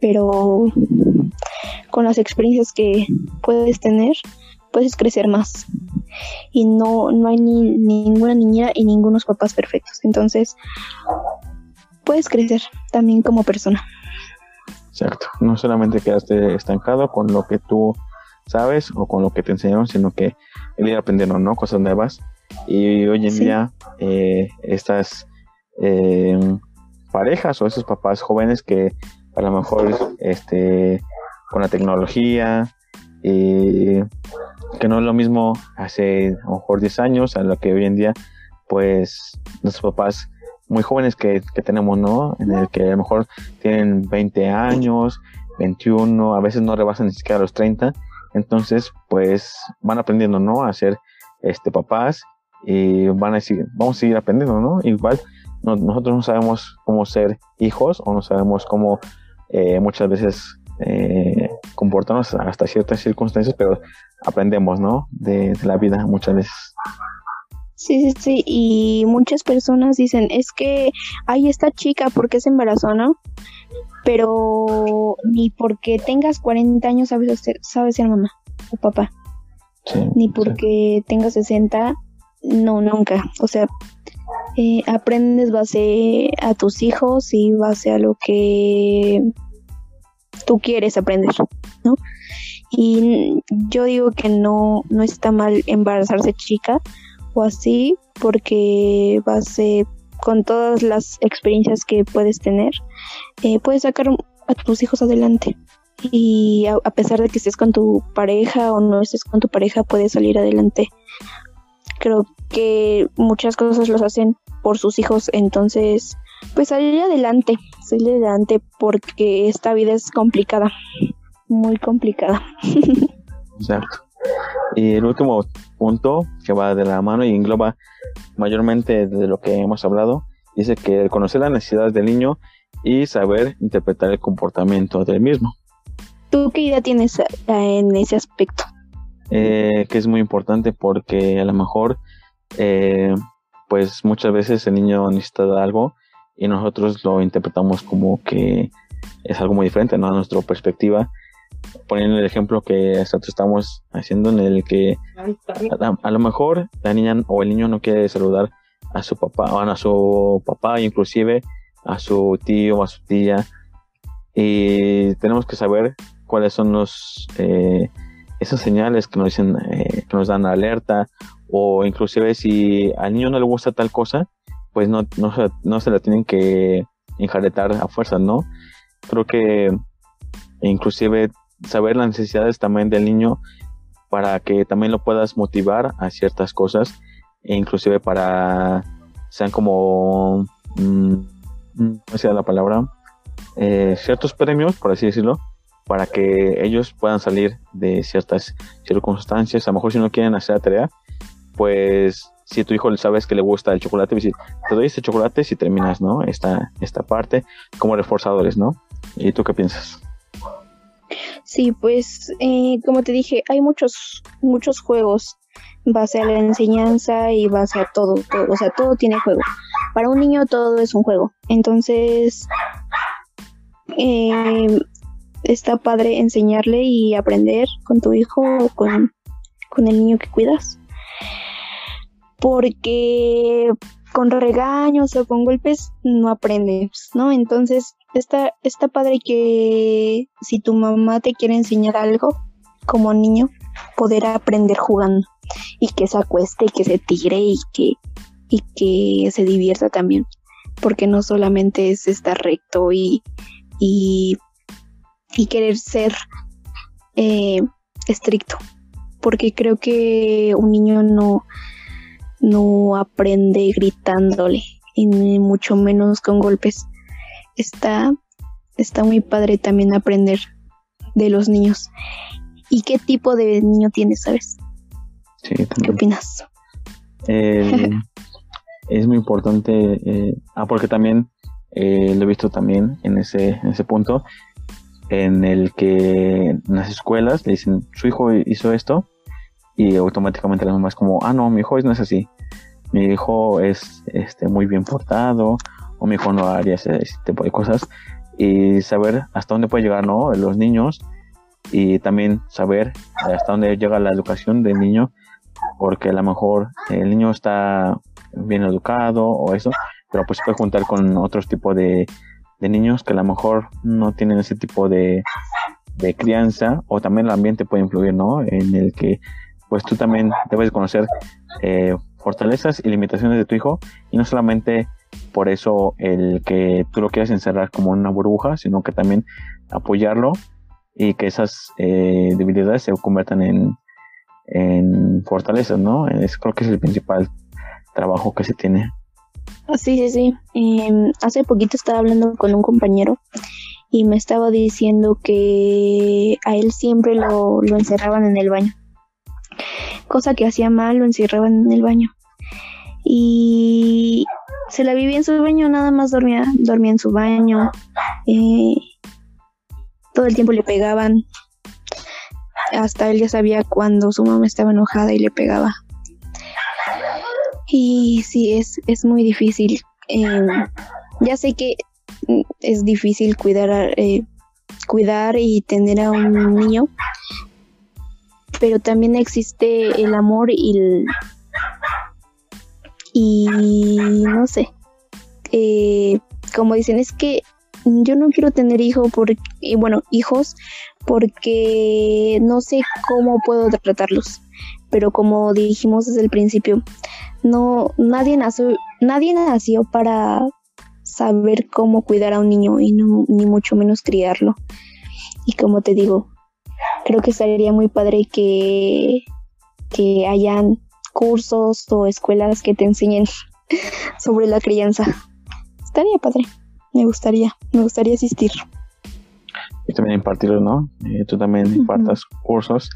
Pero con las experiencias que puedes tener, puedes crecer más. Y no, no hay ni, ninguna niñera y ningunos papás perfectos. Entonces, puedes crecer también como persona. Exacto. No solamente quedaste estancado con lo que tú sabes o con lo que te enseñaron, sino que el ir aprendiendo, ¿no? Cosas nuevas y hoy en día eh, estas eh, parejas o esos papás jóvenes que a lo mejor este, con la tecnología y que no es lo mismo hace a lo mejor 10 años a lo que hoy en día pues nuestros papás muy jóvenes que, que tenemos, ¿no? En el que a lo mejor tienen 20 años, 21, a veces no rebasan ni siquiera los 30, entonces pues van aprendiendo, ¿no? A ser este papás y van a decir, vamos a seguir aprendiendo, ¿no? Igual nosotros no sabemos cómo ser hijos o no sabemos cómo eh, muchas veces eh, comportarnos hasta ciertas circunstancias, pero aprendemos, ¿no? De, la vida muchas veces. Sí, sí, sí, y muchas personas dicen, es que hay esta chica, porque se embarazó, no? Pero ni porque tengas 40 años sabes ser, sabes ser mamá o papá. ni porque tengas 60 no, nunca. O sea, eh, aprendes base a tus hijos y base a lo que tú quieres aprender, ¿no? Y yo digo que no, no está mal embarazarse chica o así, porque base con todas las experiencias que puedes tener, eh, puedes sacar a tus hijos adelante. Y a, a, pesar de que estés con tu pareja o no estés con tu pareja, puedes salir adelante creo que muchas cosas los hacen por sus hijos, entonces pues salir adelante, salir adelante porque esta vida es complicada, muy complicada. Exacto. Y el último punto que va de la mano y engloba mayormente de lo que hemos hablado, dice que el conocer las necesidades del niño y saber interpretar el comportamiento del mismo. ¿Tú qué idea tienes eh, en ese aspecto? Eh, que es muy importante porque a lo mejor eh, pues muchas veces el niño necesita algo y nosotros lo interpretamos como que es algo muy diferente, ¿no? A nuestra perspectiva poniendo el ejemplo que nosotros estamos haciendo en el que a, lo mejor la niña o el niño no quiere saludar a su papá, o a su papá, inclusive a su tío o a su tía. Y tenemos que saber cuáles son los eh, esas señales que nos dicen, eh, que nos dan alerta, o inclusive si al niño no le gusta tal cosa, pues no, no, se, no se la tienen que enjaretar a fuerza, ¿no? Creo que inclusive saber las necesidades también del niño para que también lo puedas motivar a ciertas cosas e inclusive para sean como mm, no sé la palabra eh, ciertos premios por así decirlo para que ellos puedan salir de ciertas circunstancias. A lo mejor si no quieren hacer la tarea, pues si tu hijo sabes que le gusta el chocolate, pues, te doy este chocolate si terminas, ¿no? Esta, esta parte como reforzadores, ¿no? ¿Y tú qué piensas? Sí, pues eh, como te dije, hay muchos, muchos juegos base a la enseñanza y base a todo, todo, o sea, todo tiene juego. Para un niño todo es un juego. Entonces, eh, está padre enseñarle y aprender con tu hijo o con, el niño que cuidas. Porque con regaños o con golpes no aprendes, ¿no? Entonces está, está padre que si tu mamá te quiere enseñar algo como niño, poder aprender jugando y que se acueste y que se tire y que, y que se divierta también. Porque no solamente es estar recto y, y y querer ser eh, estricto, porque creo que un niño no, no aprende gritándole, y mucho menos con golpes. Está, está muy padre también aprender de los niños. ¿Y qué tipo de niño tienes, sabes? Sí, ¿Qué opinas? es muy importante, eh, ah, porque también eh, lo he visto también en ese, en ese punto, en el que en las escuelas le dicen, su hijo hizo esto, y automáticamente la mamá es como, ah, no, mi hijo no es así, mi hijo es este, muy bien portado, o mi hijo no haría ese, tipo de cosas, y saber hasta dónde puede llegar ¿no? los niños, y también saber hasta dónde llega la educación del niño, porque a lo mejor el niño está bien educado o eso, pero pues puede juntar con otros tipos de de niños que a lo mejor no tienen ese tipo de, de crianza o también el ambiente puede influir, ¿no? En el que pues tú también debes conocer eh, fortalezas y limitaciones de tu hijo y no solamente por eso el que tú lo quieras encerrar como una burbuja, sino que también apoyarlo y que esas eh, debilidades se conviertan en, en fortalezas, ¿no? Es, creo que es el principal trabajo que se tiene. Sí, sí, sí. Em, hace poquito estaba hablando con un compañero y me estaba diciendo que a él siempre lo, lo encerraban en el baño. Cosa que hacía mal, lo encerraban en el baño. Y se la vivía en su baño, nada más dormía, dormía en su baño. Eh, todo el tiempo le pegaban. Hasta él ya sabía cuando su mamá estaba enojada y le pegaba. Y sí, es, es muy difícil. Em, ya sé que es difícil cuidar, eh, cuidar y tener a un niño, pero también existe el amor y el, y no sé, eh, como dicen, es que yo no quiero tener hijo porque, bueno, hijos porque no sé cómo puedo tratarlos. Pero como dijimos desde el principio, no nadie nació nadie nació para saber cómo cuidar a un niño y no, ni mucho menos criarlo. Y como te digo, creo que sería muy padre que, que hayan cursos o escuelas que te enseñen sobre la crianza. Estaría padre, me gustaría, me gustaría asistir. Y también impartirlo, ¿no? Eh, tú también impartas cursos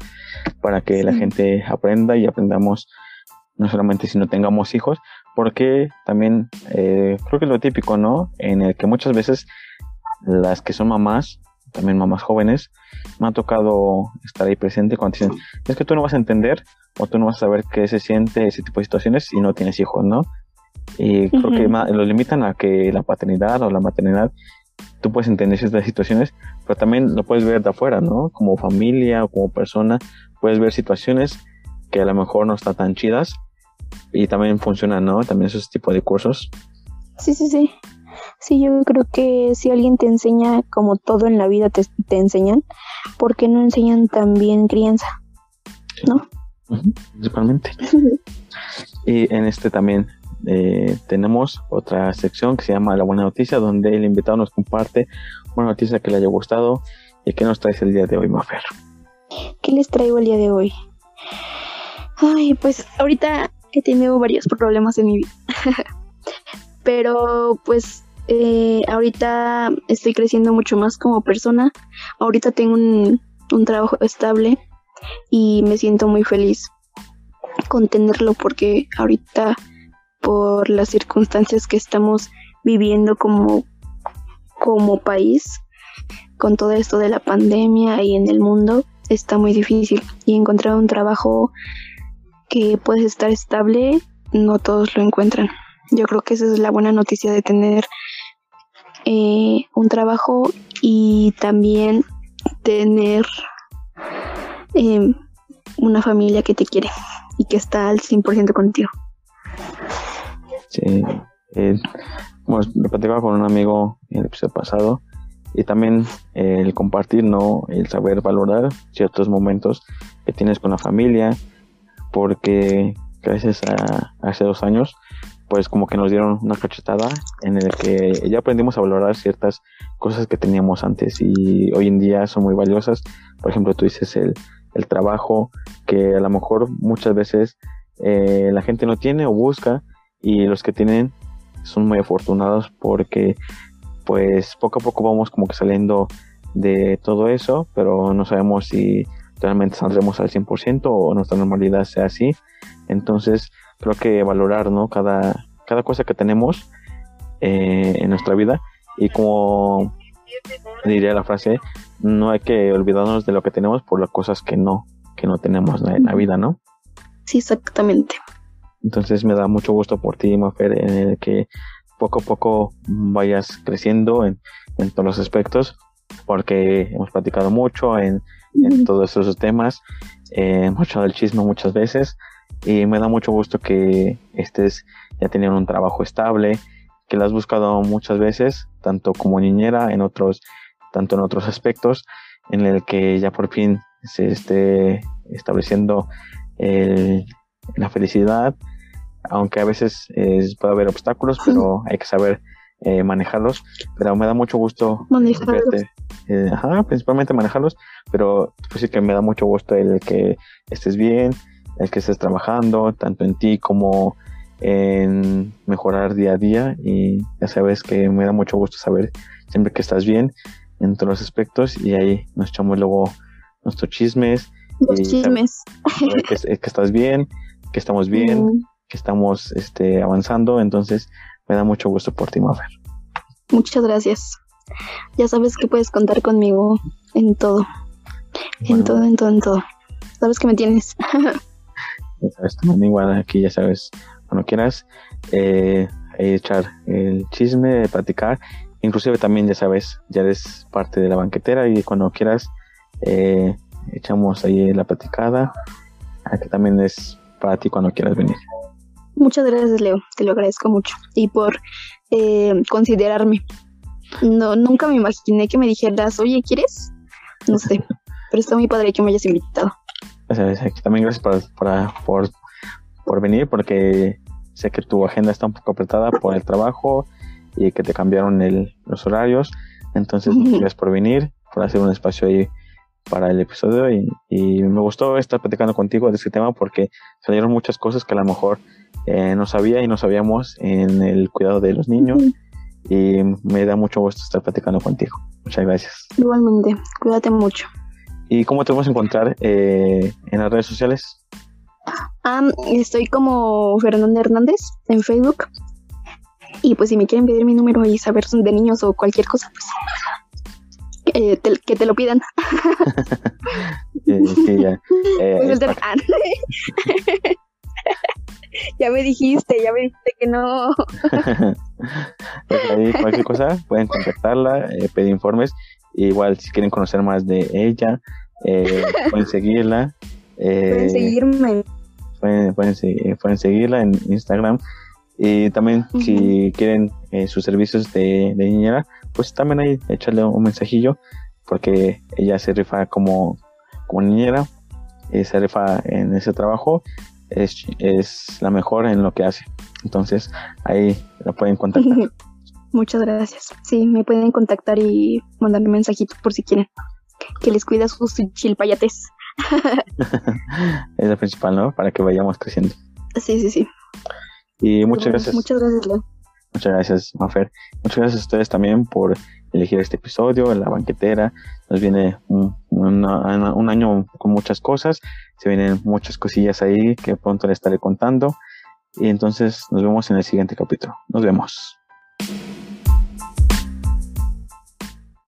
para que la gente aprenda y aprendamos no solamente si no tengamos hijos, porque también eh, creo que es lo típico, ¿no? En el que muchas veces las que son mamás, también mamás jóvenes, me ha tocado estar ahí presente cuando dicen, es que tú no vas a entender o tú no vas a saber qué se siente ese tipo de situaciones si no tienes hijos, ¿no? Y creo que lo limitan a que la paternidad o la maternidad tú puedes entender ciertas situaciones, pero también lo puedes ver de afuera, ¿no? Como familia o como persona, puedes ver situaciones que a lo mejor no están tan chidas y también funcionan, ¿no? También esos tipos de cursos. Sí, sí, sí. Sí, yo creo que si alguien te enseña como todo en la vida te, te enseñan, ¿por qué no enseñan también crianza? ¿No? principalmente. y en este también eh, tenemos otra sección que se llama La Buena Noticia, donde el invitado nos comparte una noticia que le haya gustado y que nos traes el día de hoy, Mafer. ¿Qué les traigo el día de hoy? Ay, pues ahorita he tenido varios problemas en mi vida. Pero pues eh, ahorita estoy creciendo mucho más como persona. Ahorita tengo un, un trabajo estable y me siento muy feliz con tenerlo porque ahorita por las circunstancias que estamos viviendo como, como país, con todo esto de la pandemia y en el mundo, está muy difícil. Y encontrar un trabajo que puedes estar estable, no todos lo encuentran. Yo creo que esa es la buena noticia de tener eh, un trabajo y también tener eh, una familia que te quiere y que está al 100% contigo. Sí, eh, bueno, lo platicaba con un amigo en el episodio pasado y también el compartir, ¿no? El saber valorar ciertos momentos que tienes con la familia, porque gracias a hace dos años, pues como que nos dieron una cachetada en el que ya aprendimos a valorar ciertas cosas que teníamos antes y hoy en día son muy valiosas. Por ejemplo, tú dices el, el trabajo que a lo mejor muchas veces eh, la gente no tiene o busca y los que tienen son muy afortunados porque pues poco a poco vamos como que saliendo de todo eso, pero no sabemos si realmente saldremos al 100% o nuestra normalidad sea así. Entonces creo que valorar ¿no? cada, cada cosa que tenemos eh, en nuestra vida y como diría la frase, no hay que olvidarnos de lo que tenemos por las cosas que no, que no tenemos en la vida, ¿no? Sí, exactamente. Entonces me da mucho gusto por ti, Mafer, en el que poco a poco vayas creciendo en, todos los aspectos, porque hemos platicado mucho en, todos esos temas, eh, hemos echado el chisme muchas veces y me da mucho gusto que estés ya teniendo un trabajo estable, que lo has buscado muchas veces, tanto como niñera, en otros, tanto en otros aspectos, en el que ya por fin se esté estableciendo la felicidad, aunque a veces puede haber obstáculos, pero hay que saber eh, manejarlos. Pero me da mucho gusto verte, eh, principalmente manejarlos, pero pues sí que me da mucho gusto el que estés bien, el que estés trabajando, tanto en ti como en mejorar día a día y ya sabes que me da mucho gusto saber siempre que estás bien en todos los aspectos y ahí nos echamos luego nuestros chismes. Los chismes. Que, que, estás bien, que estamos bien, mm que estamos este, avanzando, entonces me da mucho gusto por ti, Mafer. Muchas gracias. Ya sabes que puedes contar conmigo en todo. En todo, en todo, en todo. Sabes que me tienes. ya sabes, también igual aquí, ya sabes, cuando quieras eh, echar el chisme, platicar. Inclusive también, ya sabes, ya eres parte de la banquetera y cuando quieras eh, echamos ahí la platicada. Aquí también es para ti cuando quieras venir. Muchas gracias, Leo. Te lo agradezco mucho. Y por eh, considerarme. No, nunca me imaginé que me dijeras, oye, ¿quieres? No sé. Pero está muy padre que me hayas invitado. También gracias por, por, venir, porque sé que tu agenda está un poco apretada por el trabajo y que te cambiaron el, los horarios. Entonces, gracias por venir, por hacer un espacio ahí para el episodio y, y, me gustó estar platicando contigo de este tema porque salieron muchas cosas que a lo mejor eh, no sabía y no sabíamos en el cuidado de los niños. Y me da mucho gusto estar platicando contigo. Muchas gracias. Igualmente, cuídate mucho. ¿Y cómo te vamos a encontrar eh, en las redes sociales? estoy como Fernanda Hernández en Facebook. Y pues si me quieren pedir mi número y saber de niños o cualquier cosa, pues que te, que te lo pidan. sí, ya. Pues ya me dijiste, ya me dijiste que no. pues ahí cualquier cosa pueden contactarla, eh, pedir informes. Igual si quieren conocer más de ella, eh, pueden seguirla. Eh, pueden seguirme. Pueden, pueden, seguirla en Instagram. Y también si quieren sus servicios de, de, niñera, pues también ahí échale un mensajillo porque ella se rifa como, como niñera, se rifa en ese trabajo, es, es la mejor en lo que hace. Entonces ahí la pueden contactar. Muchas gracias. Sí, me pueden contactar y mandarme mensajito por si quieren. Que les cuida sus chilpayates. es la principal, ¿no? Para que vayamos creciendo. Sí, sí, sí. Y muchas gracias. Muchas gracias, Leo. Muchas gracias, Mafer. Muchas gracias a ustedes también por elegir este episodio, La Banquetera. Nos viene un, un año con muchas cosas. Se vienen muchas cosillas ahí que pronto les estaré contando. Y entonces nos vemos en el siguiente capítulo. Nos vemos. thank you